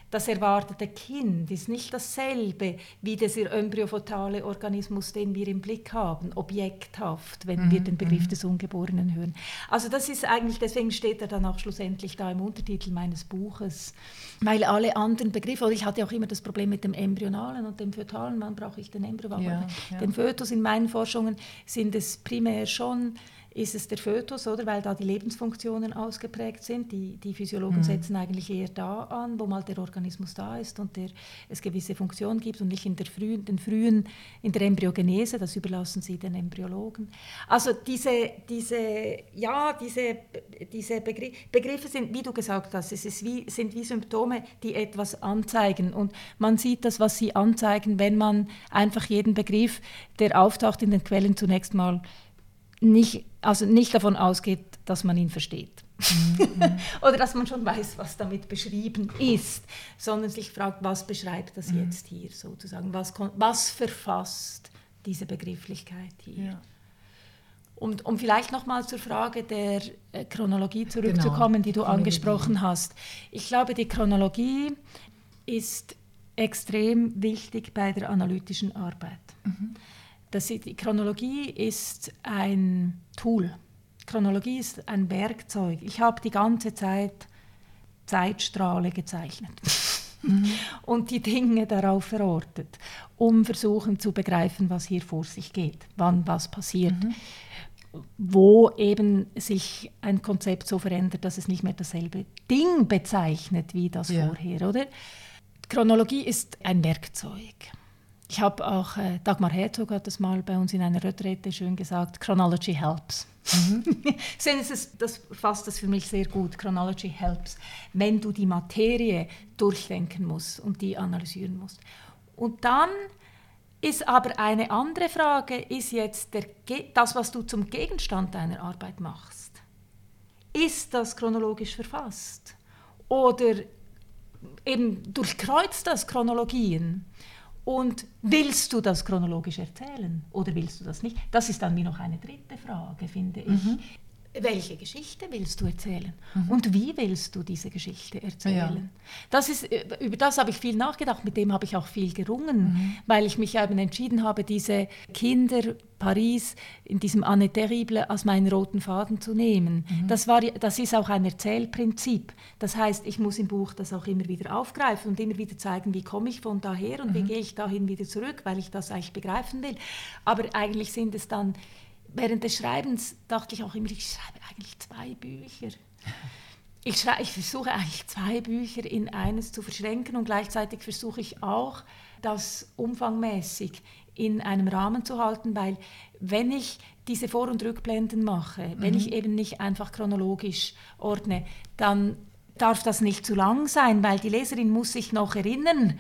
Das erwartete Kind ist nicht dasselbe wie dieser embryofotale Organismus, den wir im Blick haben, objekthaft, wenn mhm. wir den Begriff mhm. des Ungeborenen hören. Also das ist eigentlich, deswegen steht er dann auch schlussendlich da im Untertitel meines Buches, weil alle anderen Begriffe, oder ich hatte auch immer das Problem mit dem Embryonalen und dem Fötalen, wann brauche ich den Embryo? Ja, ja. Den Fötus in meinen Forschungen sind es primär schon ist es der Fötus, oder? weil da die Lebensfunktionen ausgeprägt sind. Die, die Physiologen mhm. setzen eigentlich eher da an, wo mal der Organismus da ist und der, es gewisse Funktionen gibt und nicht in der frühen, den frühen, in der Embryogenese, das überlassen sie den Embryologen. Also diese, diese, ja, diese, diese Begr Begriffe sind, wie du gesagt hast, es ist wie, sind wie Symptome, die etwas anzeigen und man sieht das, was sie anzeigen, wenn man einfach jeden Begriff, der auftaucht in den Quellen, zunächst mal nicht, also nicht davon ausgeht, dass man ihn versteht. Mhm. Oder dass man schon weiß, was damit beschrieben ist, sondern sich fragt, was beschreibt das mhm. jetzt hier sozusagen, was, was verfasst diese Begrifflichkeit hier. Ja. Und um vielleicht nochmal zur Frage der äh, Chronologie zurückzukommen, genau. die du angesprochen hast. Ich glaube, die Chronologie ist extrem wichtig bei der analytischen Arbeit. Mhm. Das, die Chronologie ist ein Tool. Chronologie ist ein Werkzeug. Ich habe die ganze Zeit Zeitstrahle gezeichnet mhm. und die Dinge darauf verortet, um versuchen zu begreifen, was hier vor sich geht, wann was passiert. Mhm. Wo eben sich ein Konzept so verändert, dass es nicht mehr dasselbe Ding bezeichnet wie das ja. vorher, oder? Chronologie ist ein Werkzeug. Ich habe auch, äh, Dagmar Herzog hat das mal bei uns in einer Retrete schön gesagt, Chronology helps. Mhm. das, das fasst das für mich sehr gut, Chronology helps, wenn du die Materie durchdenken musst und die analysieren musst. Und dann ist aber eine andere Frage, ist jetzt der, das, was du zum Gegenstand deiner Arbeit machst, ist das chronologisch verfasst? Oder eben durchkreuzt das Chronologien? Und willst du das chronologisch erzählen oder willst du das nicht? Das ist dann wie noch eine dritte Frage, finde ich. Mhm welche Geschichte willst du erzählen mhm. und wie willst du diese Geschichte erzählen? Ja. Das ist, äh, über das habe ich viel nachgedacht, mit dem habe ich auch viel gerungen, mhm. weil ich mich eben entschieden habe, diese Kinder Paris in diesem Anne Terrible als meinen roten Faden zu nehmen. Mhm. Das, war, das ist auch ein Erzählprinzip. Das heißt, ich muss im Buch das auch immer wieder aufgreifen und immer wieder zeigen, wie komme ich von daher und wie mhm. gehe ich dahin wieder zurück, weil ich das eigentlich begreifen will. Aber eigentlich sind es dann während des Schreibens dachte ich auch immer, ich schreibe eigentlich zwei Bücher. Ich, schreibe, ich versuche eigentlich zwei Bücher in eines zu verschränken und gleichzeitig versuche ich auch, das umfangmäßig in einem Rahmen zu halten, weil wenn ich diese Vor- und Rückblenden mache, wenn mhm. ich eben nicht einfach chronologisch ordne, dann darf das nicht zu lang sein, weil die Leserin muss sich noch erinnern,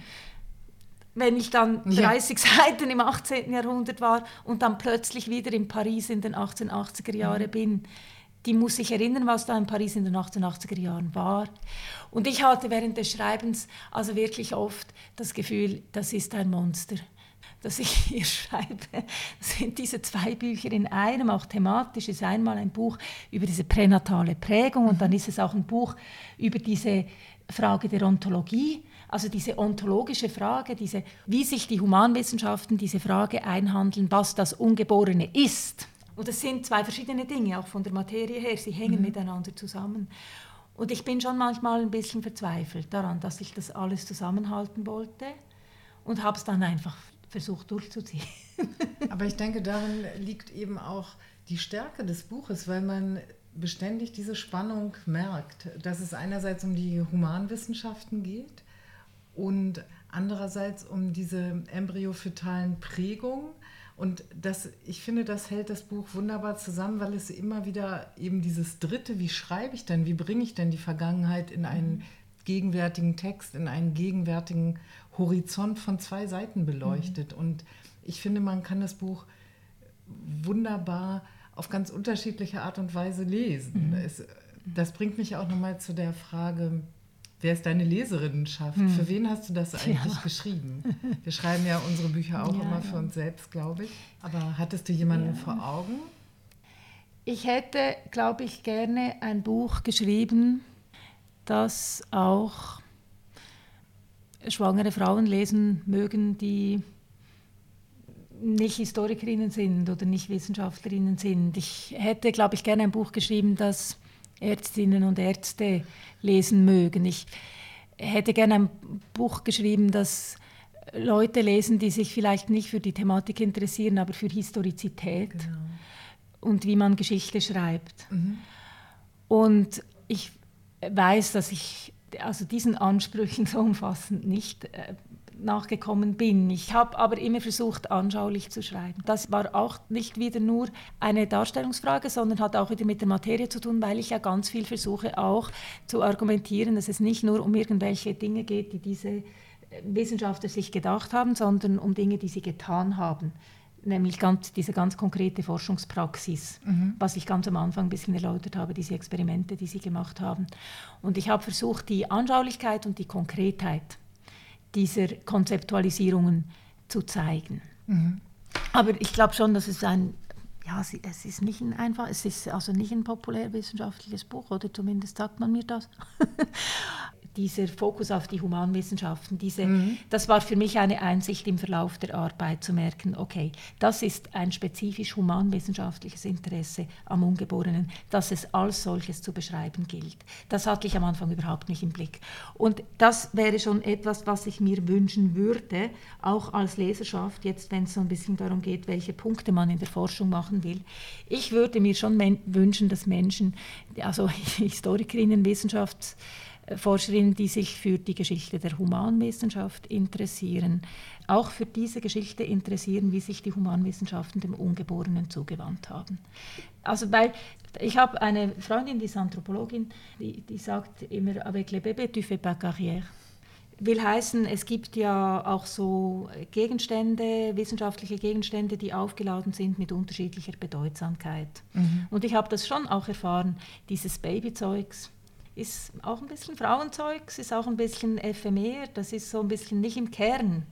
wenn ich dann 30 ja. Seiten im 18. Jahrhundert war und dann plötzlich wieder in Paris in den 1880er Jahren mhm. bin. Die muss sich erinnern, was da in Paris in den 1880er Jahren war. Und ich hatte während des Schreibens also wirklich oft das Gefühl, das ist ein Monster das ich hier schreibe, sind diese zwei Bücher in einem, auch thematisch ist einmal ein Buch über diese pränatale Prägung und dann ist es auch ein Buch über diese Frage der Ontologie, also diese ontologische Frage, diese, wie sich die Humanwissenschaften diese Frage einhandeln, was das Ungeborene ist. Und das sind zwei verschiedene Dinge, auch von der Materie her, sie hängen mhm. miteinander zusammen. Und ich bin schon manchmal ein bisschen verzweifelt daran, dass ich das alles zusammenhalten wollte und habe es dann einfach versucht durchzuziehen. Aber ich denke, darin liegt eben auch die Stärke des Buches, weil man beständig diese Spannung merkt, dass es einerseits um die Humanwissenschaften geht und andererseits um diese embryophytalen Prägungen. Und das, ich finde, das hält das Buch wunderbar zusammen, weil es immer wieder eben dieses Dritte, wie schreibe ich denn, wie bringe ich denn die Vergangenheit in einen gegenwärtigen Text, in einen gegenwärtigen Horizont von zwei Seiten beleuchtet. Mhm. Und ich finde, man kann das Buch wunderbar auf ganz unterschiedliche Art und Weise lesen. Mhm. Es, das bringt mich auch nochmal zu der Frage, wer ist deine Leserinnenschaft? Mhm. Für wen hast du das eigentlich ja. geschrieben? Wir schreiben ja unsere Bücher auch ja, immer für uns selbst, glaube ich. Aber hattest du jemanden ja. vor Augen? Ich hätte, glaube ich, gerne ein Buch geschrieben, das auch schwangere Frauen lesen mögen, die nicht Historikerinnen sind oder nicht Wissenschaftlerinnen sind. Ich hätte, glaube ich, gerne ein Buch geschrieben, das Ärztinnen und Ärzte lesen mögen. Ich hätte gerne ein Buch geschrieben, das Leute lesen, die sich vielleicht nicht für die Thematik interessieren, aber für Historizität genau. und wie man Geschichte schreibt. Mhm. Und ich weiß, dass ich also diesen Ansprüchen so umfassend nicht äh, nachgekommen bin. Ich habe aber immer versucht, anschaulich zu schreiben. Das war auch nicht wieder nur eine Darstellungsfrage, sondern hat auch wieder mit der Materie zu tun, weil ich ja ganz viel versuche auch zu argumentieren, dass es nicht nur um irgendwelche Dinge geht, die diese äh, Wissenschaftler sich gedacht haben, sondern um Dinge, die sie getan haben nämlich ganz, diese ganz konkrete Forschungspraxis, mhm. was ich ganz am Anfang ein bisschen erläutert habe, diese Experimente, die Sie gemacht haben. Und ich habe versucht, die Anschaulichkeit und die Konkretheit dieser Konzeptualisierungen zu zeigen. Mhm. Aber ich glaube schon, dass es ein ja, es ist nicht ein einfach, es ist also nicht ein populärwissenschaftliches Buch, oder zumindest sagt man mir das. dieser Fokus auf die Humanwissenschaften, diese, mhm. das war für mich eine Einsicht im Verlauf der Arbeit zu merken, okay, das ist ein spezifisch humanwissenschaftliches Interesse am Ungeborenen, dass es als solches zu beschreiben gilt. Das hatte ich am Anfang überhaupt nicht im Blick. Und das wäre schon etwas, was ich mir wünschen würde, auch als Leserschaft, jetzt wenn es so ein bisschen darum geht, welche Punkte man in der Forschung machen will. Ich würde mir schon wünschen, dass Menschen, also Historikerinnen, Wissenschafts Forscherinnen, die sich für die Geschichte der Humanwissenschaft interessieren, auch für diese Geschichte interessieren, wie sich die Humanwissenschaften dem Ungeborenen zugewandt haben. Also weil ich habe eine Freundin, die ist Anthropologin, die, die sagt immer, avec le bébé tu fais pas carrière. Will heißen, es gibt ja auch so Gegenstände, wissenschaftliche Gegenstände, die aufgeladen sind mit unterschiedlicher Bedeutsamkeit. Mhm. Und ich habe das schon auch erfahren, dieses Babyzeugs ist auch ein bisschen Frauenzeug, ist auch ein bisschen ephemer, das ist so ein bisschen nicht im Kern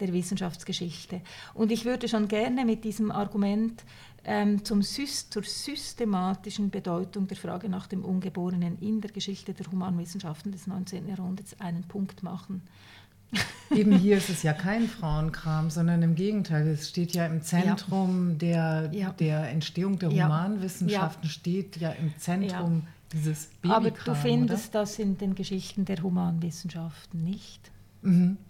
der Wissenschaftsgeschichte. Und ich würde schon gerne mit diesem Argument ähm, zum zur systematischen Bedeutung der Frage nach dem Ungeborenen in der Geschichte der Humanwissenschaften des 19. Jahrhunderts einen Punkt machen. Eben hier ist es ja kein Frauenkram, sondern im Gegenteil, es steht ja im Zentrum ja. Der, ja. der Entstehung der Humanwissenschaften, ja. steht ja im Zentrum dieses Babykram, Aber du findest oder? das in den Geschichten der Humanwissenschaften nicht. Mhm.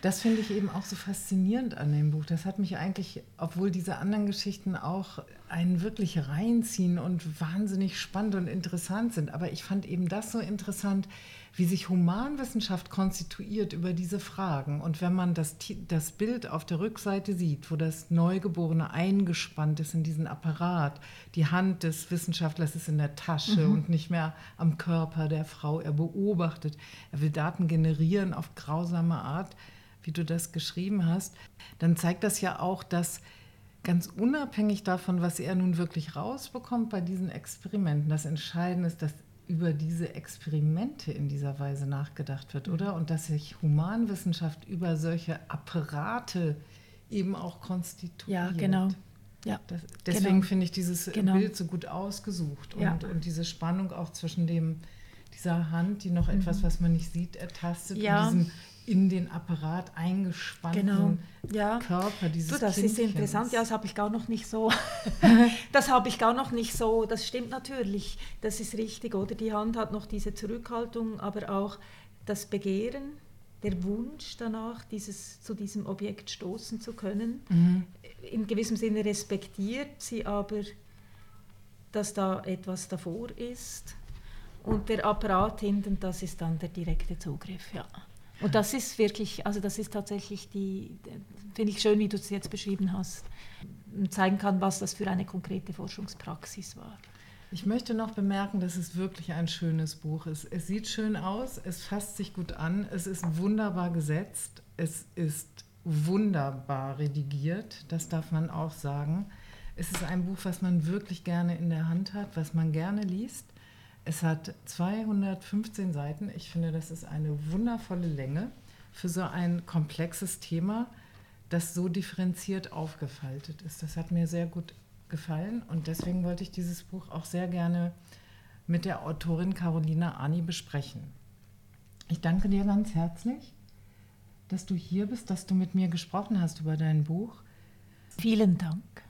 Das finde ich eben auch so faszinierend an dem Buch. Das hat mich eigentlich, obwohl diese anderen Geschichten auch einen wirklich reinziehen und wahnsinnig spannend und interessant sind, aber ich fand eben das so interessant, wie sich Humanwissenschaft konstituiert über diese Fragen. Und wenn man das, das Bild auf der Rückseite sieht, wo das Neugeborene eingespannt ist in diesen Apparat, die Hand des Wissenschaftlers ist in der Tasche mhm. und nicht mehr am Körper der Frau, er beobachtet, er will Daten generieren auf grausame Art, wie du das geschrieben hast, dann zeigt das ja auch, dass ganz unabhängig davon, was er nun wirklich rausbekommt bei diesen Experimenten, das Entscheidende ist, dass über diese Experimente in dieser Weise nachgedacht wird, oder? Und dass sich Humanwissenschaft über solche Apparate eben auch konstituiert. Ja, genau. Ja, das, deswegen genau. finde ich dieses genau. Bild so gut ausgesucht und, ja. und diese Spannung auch zwischen dem, dieser Hand, die noch mhm. etwas, was man nicht sieht, ertastet, ja. und diesem in den Apparat eingespannten genau. ja. Körper dieses du, Das Kindchens. ist interessant, ja, das habe ich gar noch nicht so. das habe ich gar noch nicht so. Das stimmt natürlich, das ist richtig, oder? Die Hand hat noch diese Zurückhaltung, aber auch das Begehren, der Wunsch danach, dieses, zu diesem Objekt stoßen zu können. Mhm. In gewissem Sinne respektiert sie aber, dass da etwas davor ist. Und der Apparat hinten, das ist dann der direkte Zugriff, ja. Und das ist wirklich, also das ist tatsächlich die, finde ich schön, wie du es jetzt beschrieben hast, zeigen kann, was das für eine konkrete Forschungspraxis war. Ich möchte noch bemerken, dass es wirklich ein schönes Buch ist. Es sieht schön aus, es fasst sich gut an, es ist wunderbar gesetzt, es ist wunderbar redigiert, das darf man auch sagen. Es ist ein Buch, was man wirklich gerne in der Hand hat, was man gerne liest. Es hat 215 Seiten. Ich finde, das ist eine wundervolle Länge für so ein komplexes Thema, das so differenziert aufgefaltet ist. Das hat mir sehr gut gefallen und deswegen wollte ich dieses Buch auch sehr gerne mit der Autorin Carolina Arni besprechen. Ich danke dir ganz herzlich, dass du hier bist, dass du mit mir gesprochen hast über dein Buch. Vielen Dank.